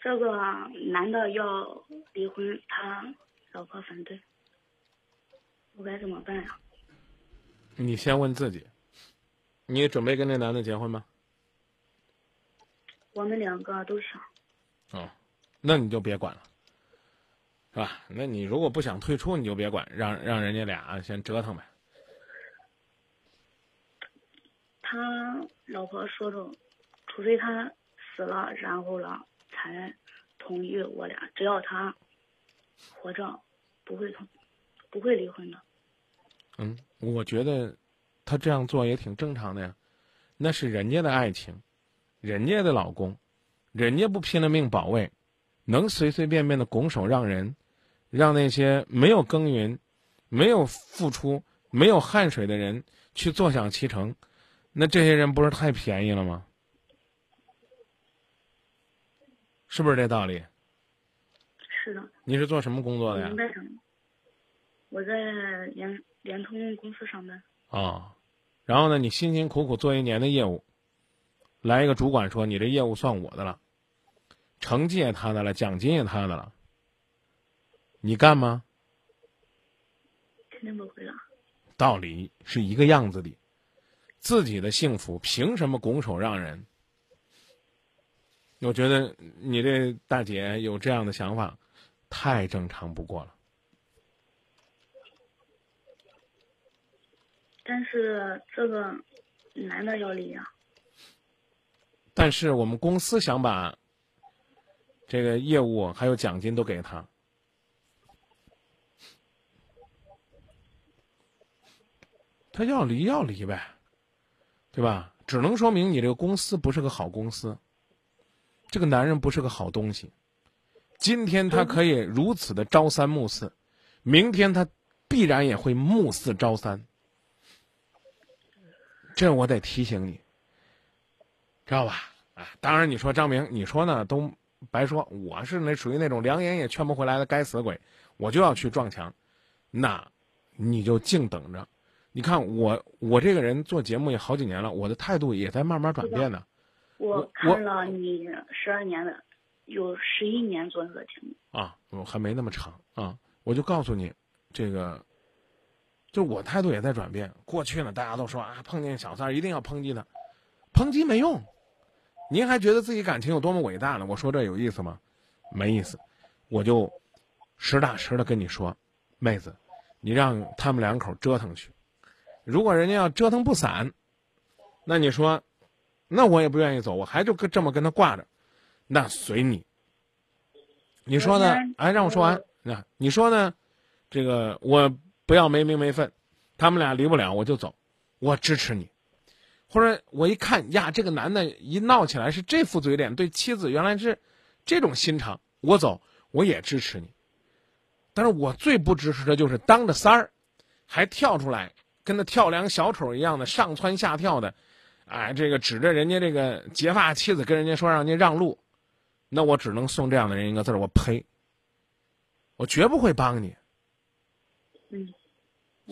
这个男的要离婚，他老婆反对，我该怎么办呀？你先问自己，你准备跟那男的结婚吗？我们两个都想，哦，那你就别管了，是吧？那你如果不想退出，你就别管，让让人家俩先折腾呗。他老婆说着，除非他死了，然后了才同意我俩，只要他活着，不会同，不会离婚的。嗯，我觉得他这样做也挺正常的呀，那是人家的爱情，人家的老公，人家不拼了命保卫，能随随便便的拱手让人，让那些没有耕耘、没有付出、没有汗水的人去坐享其成，那这些人不是太便宜了吗？是不是这道理？是的，你是做什么工作的呀？我在联联通公司上班，啊、然后呢，你辛辛苦苦做一年的业务，来一个主管说你这业务算我的了，成绩也他的了，奖金也他的了，你干吗？肯定不会了。道理是一个样子的，自己的幸福凭什么拱手让人？我觉得你这大姐有这样的想法，太正常不过了。但是这个男的要离呀、但是我们公司想把这个业务还有奖金都给他，他要离要离呗，对吧？只能说明你这个公司不是个好公司，这个男人不是个好东西。今天他可以如此的朝三暮四，明天他必然也会暮四朝三。这我得提醒你，知道吧？啊，当然你说张明，你说呢都白说，我是那属于那种良言也劝不回来的该死鬼，我就要去撞墙，那你就静等着。你看我，我这个人做节目也好几年了，我的态度也在慢慢转变呢。我我看了你十二年的，有十一年做这个节目。啊，我还没那么长啊，我就告诉你，这个，就我态度也在转变。过去呢，大家都说啊，碰见小三儿一定要抨击他，抨击没用。您还觉得自己感情有多么伟大呢？我说这有意思吗？没意思。我就实打实的跟你说，妹子，你让他们两口折腾去。如果人家要折腾不散，那你说，那我也不愿意走，我还就跟这么跟他挂着，那随你。你说呢？哎，让我说完。那你说呢？这个我不要没名没分，他们俩离不了我就走，我支持你。或者我一看呀，这个男的一闹起来是这副嘴脸，对妻子原来是这种心肠，我走我也支持你。但是我最不支持的就是当着三儿，还跳出来跟那跳梁小丑一样的上蹿下跳的，哎，这个指着人家这个结发妻子跟人家说让人家让路，那我只能送这样的人一个字儿：我呸！我绝不会帮你。嗯，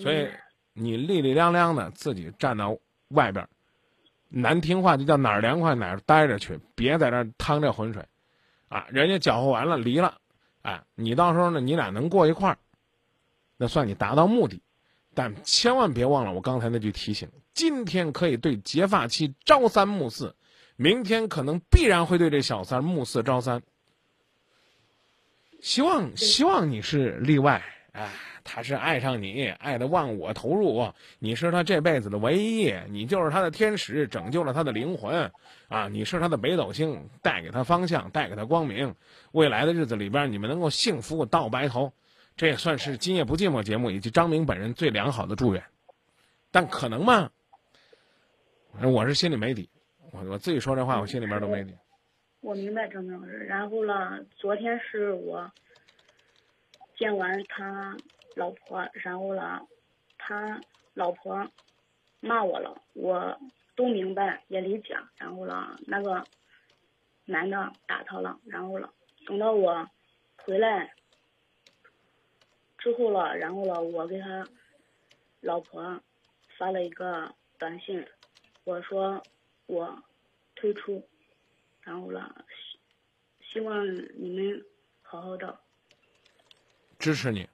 所以你立立亮亮的自己站到外边儿，难听话就叫哪儿凉快哪儿待着去，别在这儿趟这浑水，啊，人家搅和完了离了，哎，你到时候呢，你俩能过一块儿，那算你达到目的，但千万别忘了我刚才那句提醒：今天可以对结发妻朝三暮四，明天可能必然会对这小三儿暮四朝三。希望希望你是例外，哎，他是爱上你，爱的忘我投入，你是他这辈子的唯一，你就是他的天使，拯救了他的灵魂，啊，你是他的北斗星，带给他方向，带给他光明，未来的日子里边你们能够幸福到白头，这也算是今夜不寂寞节目以及张明本人最良好的祝愿，但可能吗？我是心里没底，我我自己说这话，我心里边都没底。我明白张明老师。然后了，昨天是我见完他老婆，然后了，他老婆骂我了，我都明白也理解。然后了，那个男的打他了，然后了，等到我回来之后了，然后了，我给他老婆发了一个短信，我说我退出。然后了，希希望你们好好的。支持你，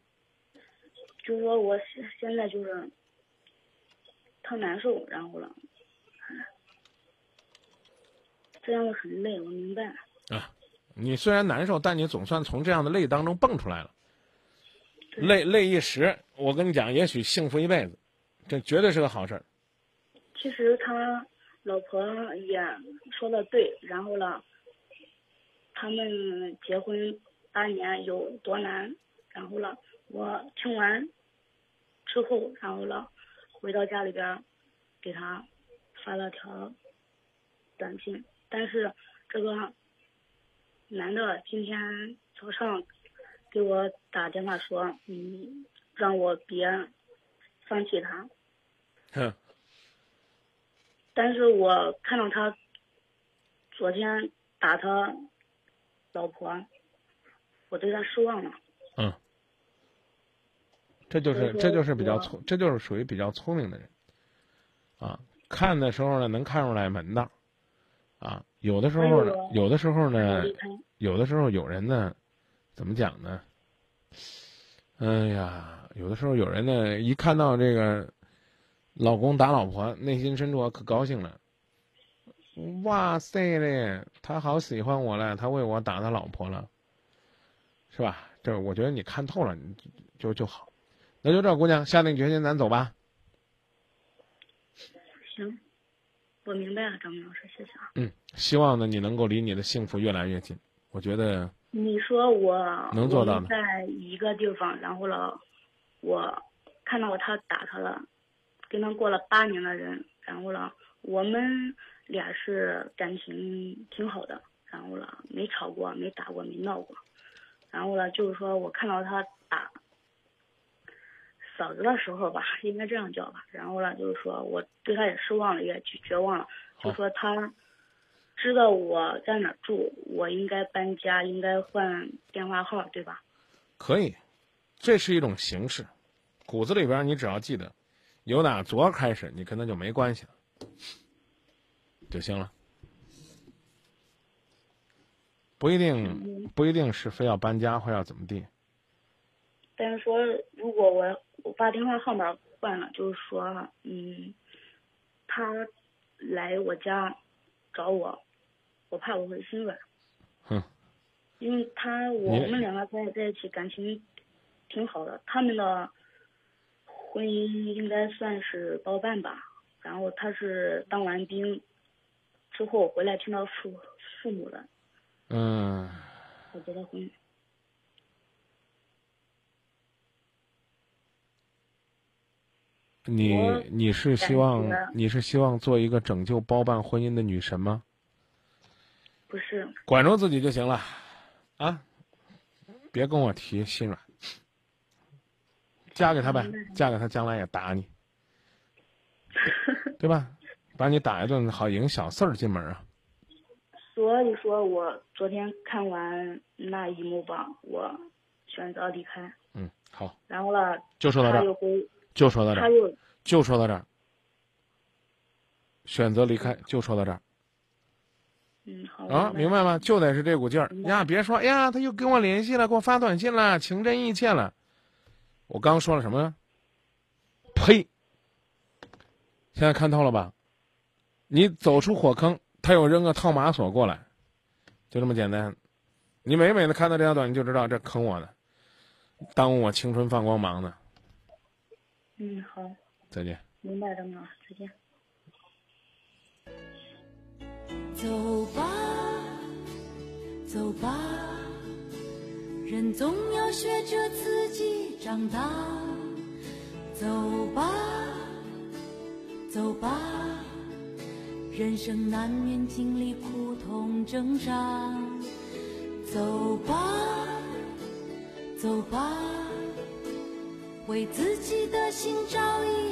就说我现现在就是特难受，然后了，哎这样的很累，我明白。啊，你虽然难受，但你总算从这样的累当中蹦出来了。对累累一时，我跟你讲，也许幸福一辈子，这绝对是个好事儿。其实他老婆也说的对，然后呢，他们结婚八年有多难，然后呢，我听完之后，然后了，回到家里边儿给他发了条短信，但是这个男的今天早上给我打电话说，嗯，让我别放弃他，哼，但是我看到他昨天打他老婆，我对他失望了。嗯，这就是这就是比较我聪，这就是属于比较聪明的人，啊，看的时候呢能看出来门道，啊，有的时候有的时候呢有的时候有人呢，怎么讲呢？哎呀，有的时候有人呢，一看到这个老公打老婆，内心深处可高兴了。哇塞嘞，他好喜欢我了，他为我打他老婆了，是吧？这我觉得你看透了，你就就好。那就这，姑娘，下定决心，咱走吧。行，我明白了，张明老师，谢谢啊。嗯，希望呢，你能够离你的幸福越来越近。我觉得你说我能做到的我们在一个地方，然后了，我看到他打他了，跟他过了八年的人，然后了，我们俩是感情挺好的，然后了，没吵过，没打过，没闹过，然后了，就是说我看到他打嫂子的时候吧，应该这样叫吧，然后了，就是说我对他也失望了，也绝绝望了，就好。说他知道我在哪住，我应该搬家，应该换电话号，对吧？可以，这是一种形式。骨子里边，你只要记得，由打昨儿开始，你跟他就没关系了，就行了。不一定，不一定是非要搬家或要怎么地。但是说，如果我我把电话号码换了，就是说，嗯，他来我家找我，我怕我会心软。嗯。因为他我们两个在在一起感情挺好的，他们的婚姻应该算是包办吧。然后他是当完兵之后回来听到父父母的，嗯，才结的婚。你你是希望你是希望做一个拯救包办婚姻的女神吗？不是，管住自己就行了，啊，别跟我提心软。嫁给他呗，嫁给他将来也打你，对吧？把你打一顿，好迎小四儿进门啊。所以说我昨天看完那一幕吧，我选择离开。嗯，好，然后呢，就说到这儿他又回，就说到这儿，他又就说到这儿。选择离开，就说到这儿嗯好啊，明白吗？就得是这股劲儿呀！别说，哎呀，他又跟我联系了，给我发短信了，情真意切了。我刚说了什么？呸！现在看透了吧？你走出火坑，他又扔个套马索过来，就这么简单。你美美的看到这条短信就知道这坑我的，耽误我青春放光芒的。嗯好，再见。明白张老师，再见。走吧，走吧，人总要学着自己长大。走吧，走吧，人生难免经历苦痛挣扎。走吧，走吧，为自己的心找一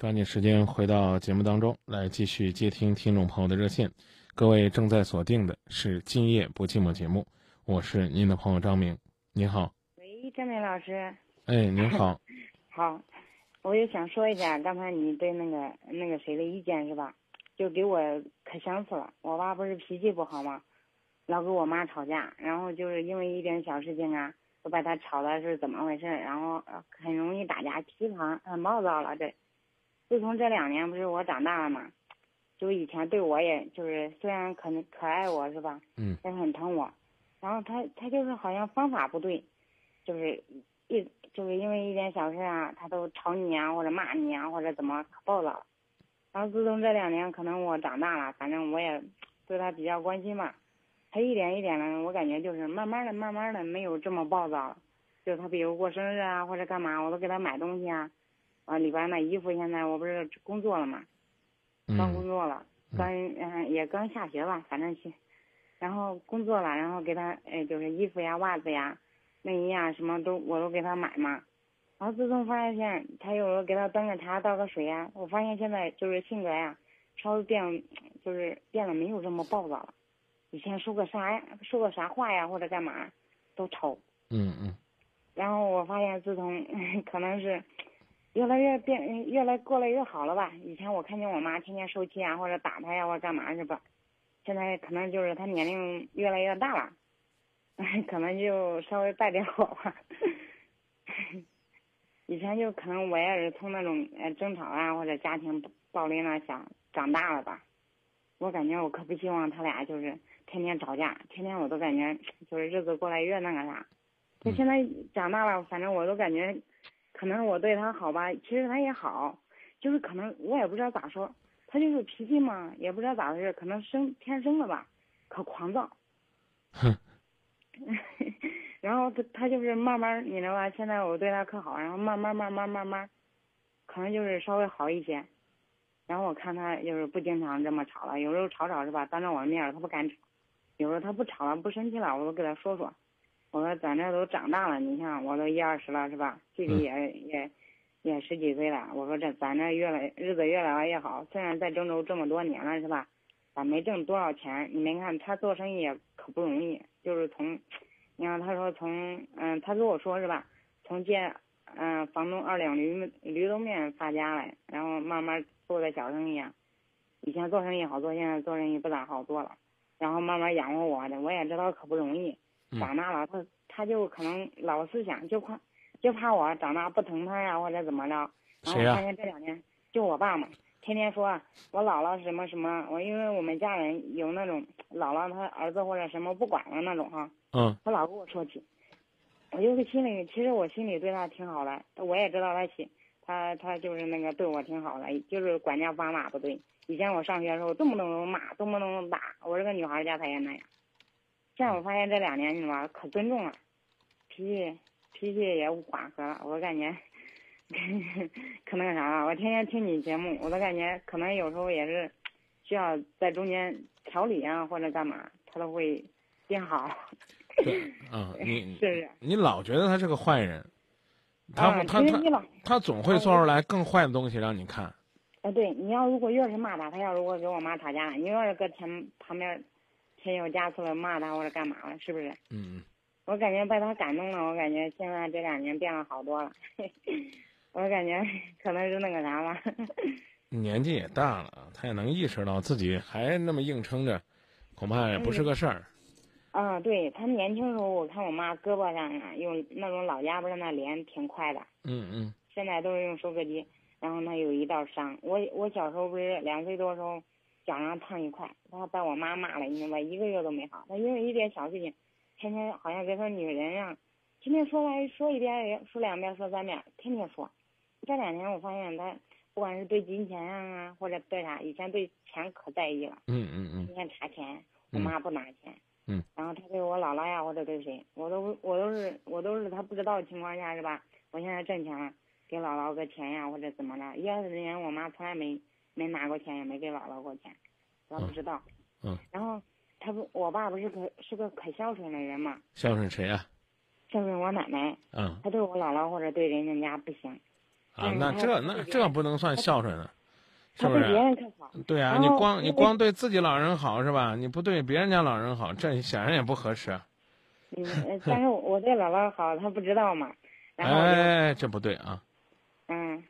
抓紧时间回到节目当中来，继续接听听众朋友的热线。各位正在锁定的是《今夜不寂寞》节目，我是您的朋友张明。您好，喂，张明老师。哎，您好。好，我就想说一下刚才你对那个那个谁的意见是吧？就给我可想死了。我爸不是脾气不好吗？老跟我妈吵架，然后就是因为一点小事情啊，都把他吵的是怎么回事，然后很容易打架，脾气很很暴躁了。这自从这两年不是我长大了嘛，就以前对我也就是虽然可能可爱我是吧，嗯，但是很疼我。然后他他就是好像方法不对，就是一就是因为一点小事啊，他都吵你啊，或者骂你啊，或者怎么可暴躁了。然后自从这两年，可能我长大了，反正我也对他比较关心嘛。他一点一点的，我感觉就是慢慢的、慢慢的没有这么暴躁了。就他比如过生日啊，或者干嘛，我都给他买东西啊。啊，里边那衣服现在我不是工作了嘛，刚工作了，刚嗯也刚下学吧，反正是，然后工作了，然后给他哎就是衣服呀、袜子呀、内衣啊什么都我都给他买嘛。然后自从发现他有时候给他端个茶、倒个水呀，我发现现在就是性格呀稍微变，就是变得没有这么暴躁了。以前说个啥呀，说个啥话呀或者干嘛，都吵。嗯嗯。然后我发现自从 可能是。越来越变，越来过来越好了吧？以前我看见我妈天天受气啊，或者打他呀，或者干嘛是吧？现在可能就是他年龄越来越大了，可能就稍微带点火吧。以前就可能我也是从那种呃争吵啊或者家庭暴力那想长大了吧。我感觉我可不希望他俩就是天天吵架，天天我都感觉 就是日子过来越那个啥。就现在长大了，反正我都感觉。可能我对他好吧，其实他也好，就是可能我也不知道咋说，他就是脾气嘛，也不知道咋回事，可能生天生的吧，可狂躁。哼。然后他他就是慢慢，你知道吧？现在我对他可好，然后慢慢慢慢慢慢，可能就是稍微好一些。然后我看他就是不经常这么吵了，有时候吵吵是吧？当着我的面他不敢吵，有时候他不吵了不生气了，我都给他说说。我说咱这都长大了，你像我都一二十了是吧？弟弟也也也十几岁了。我说这咱这越来日子越来越好，虽然在郑州这么多年了是吧？咱没挣多少钱，你没看他做生意也可不容易，就是从，你看他说从嗯，他跟我说是吧？从借嗯房东二两驴驴肉面发家来，然后慢慢做个小生意啊。以前做生意好做，现在做生意不咋好做了。然后慢慢养活我的，我也知道可不容易。长大了，他他就可能老思想，就怕就怕我长大不疼他呀，或者怎么着。然后发现这两年就我爸嘛，天天说我姥姥什么什么，我因为我们家人有那种姥姥他儿子或者什么不管了那种哈。嗯。他老跟我说起，我就是心里其实我心里对他挺好的，我也知道他心他他就是那个对我挺好的，就是管教方法不对。以前我上学的时候动不动骂，动不动打，我这个女孩家她也那样。现在我发现这两年你吧可尊重了，脾气脾气也缓和了，我感觉 可那个啥了。我天天听你节目，我都感觉可能有时候也是需要在中间调理啊，或者干嘛，他都会变好。对，嗯，你 是你老觉得他是个坏人，他他他他总会做出来更坏的东西让你看。哎，对，你要如果越是骂他，他要如果跟我妈吵架，你要是搁前旁边。添油加醋的骂他或者干嘛了，是不是？嗯我感觉被他感动了，我感觉现在这两年变了好多了。我感觉可能是那个啥吧。年纪也大了，他也能意识到自己还那么硬撑着，恐怕也不是个事儿。嗯，对他年轻时候，我看我妈胳膊上啊，用那种老家不是那连挺快的。嗯嗯。现在都是用收割机，然后那有一道伤。我我小时候不是两岁多时候。脚上烫一块，然后把我妈骂了，你明白？一个月都没好。他因为一点小事情，天天好像跟个女人一样，天天说来说一遍，说两遍，说三遍，天天说。这两年我发现他，不管是对金钱啊，或者对啥，以前对钱可在意了。嗯嗯嗯。天天查钱，我妈不拿钱。嗯。然后他对我姥姥呀，或者对谁，我都我都是我都是他不知道的情况下是吧？我现在挣钱了，给姥姥个钱呀，或者怎么着？一二十年我妈从来没。没拿过钱，也没给姥姥过钱，我不知道。嗯。然后他不，我爸不是可是个可孝顺的人嘛？孝顺谁啊？孝顺我奶奶。嗯。他对我姥姥或者对人家家不行。啊，那这那这不能算孝顺了，是不是？别人可好。对啊，你光你光对自己老人好是吧？你不对别人家老人好，这显然也不合适。嗯，但是我对姥姥好，他不知道嘛。哎，这不对啊。嗯。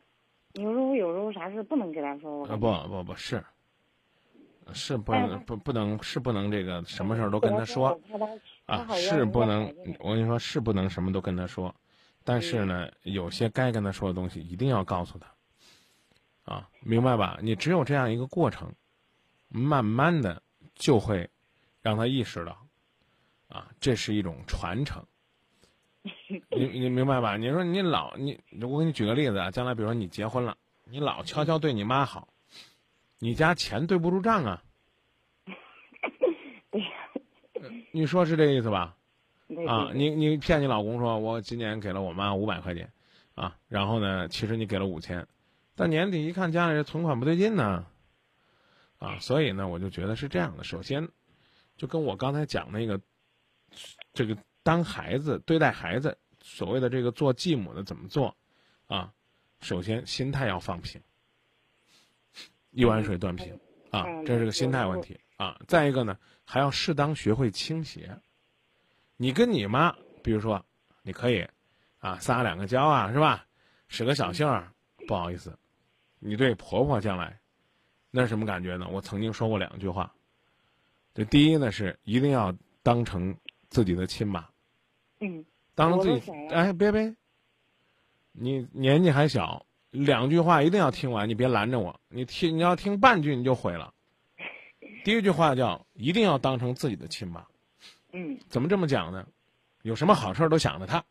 有时候有时候啥事不能跟他说，啊不不不是，是不能不不能是不能这个什么事儿都跟他说，啊是不能我跟你说是不能什么都跟他说，但是呢有些该跟他说的东西一定要告诉他，啊明白吧？你只有这样一个过程，慢慢的就会让他意识到，啊这是一种传承，你你明白吧？你说你老你，我给你举个例子啊，将来比如说你结婚了，你老悄悄对你妈好，你家钱对不住账啊。对呀。你说是这意思吧？啊，你你骗你老公说，我今年给了我妈五百块钱，啊，然后呢，其实你给了五千，到年底一看家里这存款不对劲呢，啊，所以呢，我就觉得是这样的。首先，就跟我刚才讲那个，这个当孩子对待孩子，所谓的这个做继母的怎么做，啊，首先心态要放平，一碗水端平，啊，这是个心态问题啊。再一个呢，还要适当学会倾斜。你跟你妈，比如说，你可以，啊，撒两个娇啊，是吧？使个小性儿，不好意思，你对婆婆将来，那是什么感觉呢？我曾经说过两句话，这第一呢是一定要当成自己的亲妈，嗯，当成自己，哎，别别，你年纪还小，两句话一定要听完，你别拦着我，你听你要听半句你就毁了。第一句话叫一定要当成自己的亲妈。嗯，怎么这么讲呢？有什么好事儿都想着他。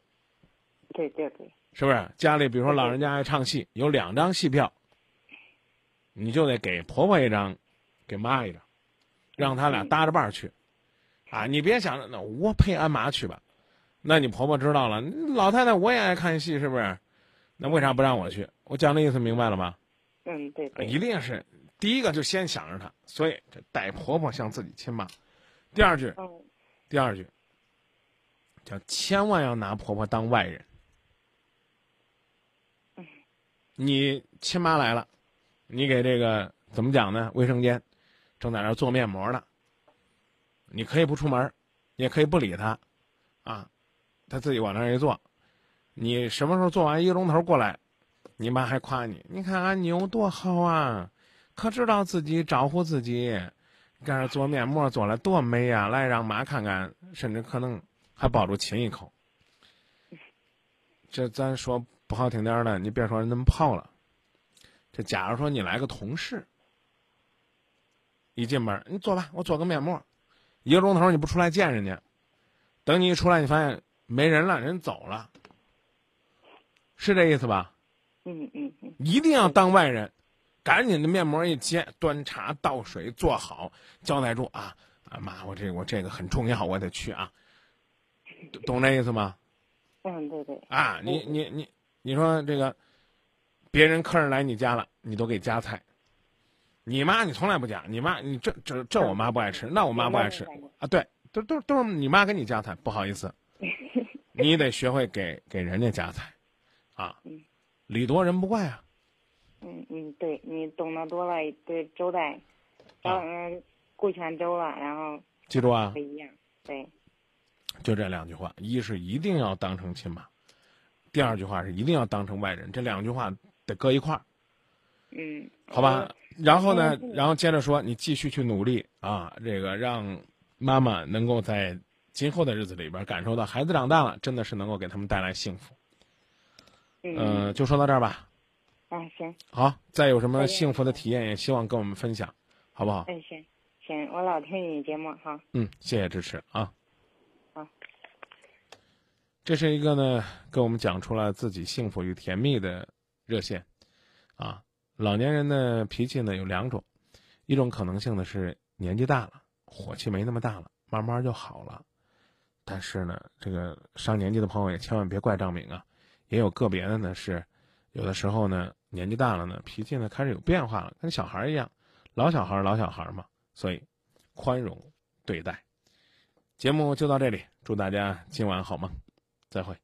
对对对，是不是？家里比如说老人家爱唱戏，有两张戏票，你就得给婆婆一张，给妈一张，让他俩搭着伴儿去。啊，你别想着那我陪俺妈去吧，那你婆婆知道了，老太太我也爱看戏，是不是？那为啥不让我去？我讲的意思明白了吗？嗯，对对。一定是第一个就先想着她，所以这待婆婆像自己亲妈。第二句。第二句，叫千万要拿婆婆当外人。你亲妈来了，你给这个怎么讲呢？卫生间正在那做面膜呢，你可以不出门，也可以不理她，啊，他自己往那儿一坐。你什么时候做完一个钟头过来，你妈还夸你，你看俺妞多好啊，可知道自己招呼自己。搁这做面膜做的多美呀！来让妈看看，甚至可能还抱住亲一口。这咱说不好听点的，你别说那么泡了。这假如说你来个同事，一进门你坐吧，我做个面膜，一个钟头你不出来见人家，等你一出来，你发现没人了，人走了，是这意思吧？嗯嗯嗯。一定要当外人。赶紧的面膜一揭，端茶倒水做好，交代住啊啊妈，我这我这个很重要，我得去啊，懂这意思吗？嗯，对对。啊，你你你你说这个，别人客人来你家了，你都给夹菜，你妈你从来不夹，你妈你这这这我妈不爱吃，那我妈不爱吃啊，对，都都都是你妈给你夹菜，不好意思，你得学会给给人家夹菜，啊，礼多人不怪啊。嗯嗯，对你懂得多了，对周代，嗯，顾全周了，然后记住啊，不一样，对，就这两句话，一是一定要当成亲妈，第二句话是一定要当成外人，这两句话得搁一块儿，嗯，好吧，然后呢，然后接着说，你继续去努力啊，这个让妈妈能够在今后的日子里边感受到孩子长大了，真的是能够给他们带来幸福，嗯，就说到这儿吧。啊，行，好，再有什么幸福的体验，也希望跟我们分享，好不好？哎，行，行，我老听你节目哈。嗯，谢谢支持啊。好，这是一个呢，跟我们讲出了自己幸福与甜蜜的热线，啊，老年人的脾气呢有两种，一种可能性呢是年纪大了，火气没那么大了，慢慢就好了。但是呢，这个上年纪的朋友也千万别怪张明啊，也有个别的呢是，有的时候呢。年纪大了呢，脾气呢开始有变化了，跟小孩一样，老小孩老小孩嘛，所以宽容对待。节目就到这里，祝大家今晚好梦，再会。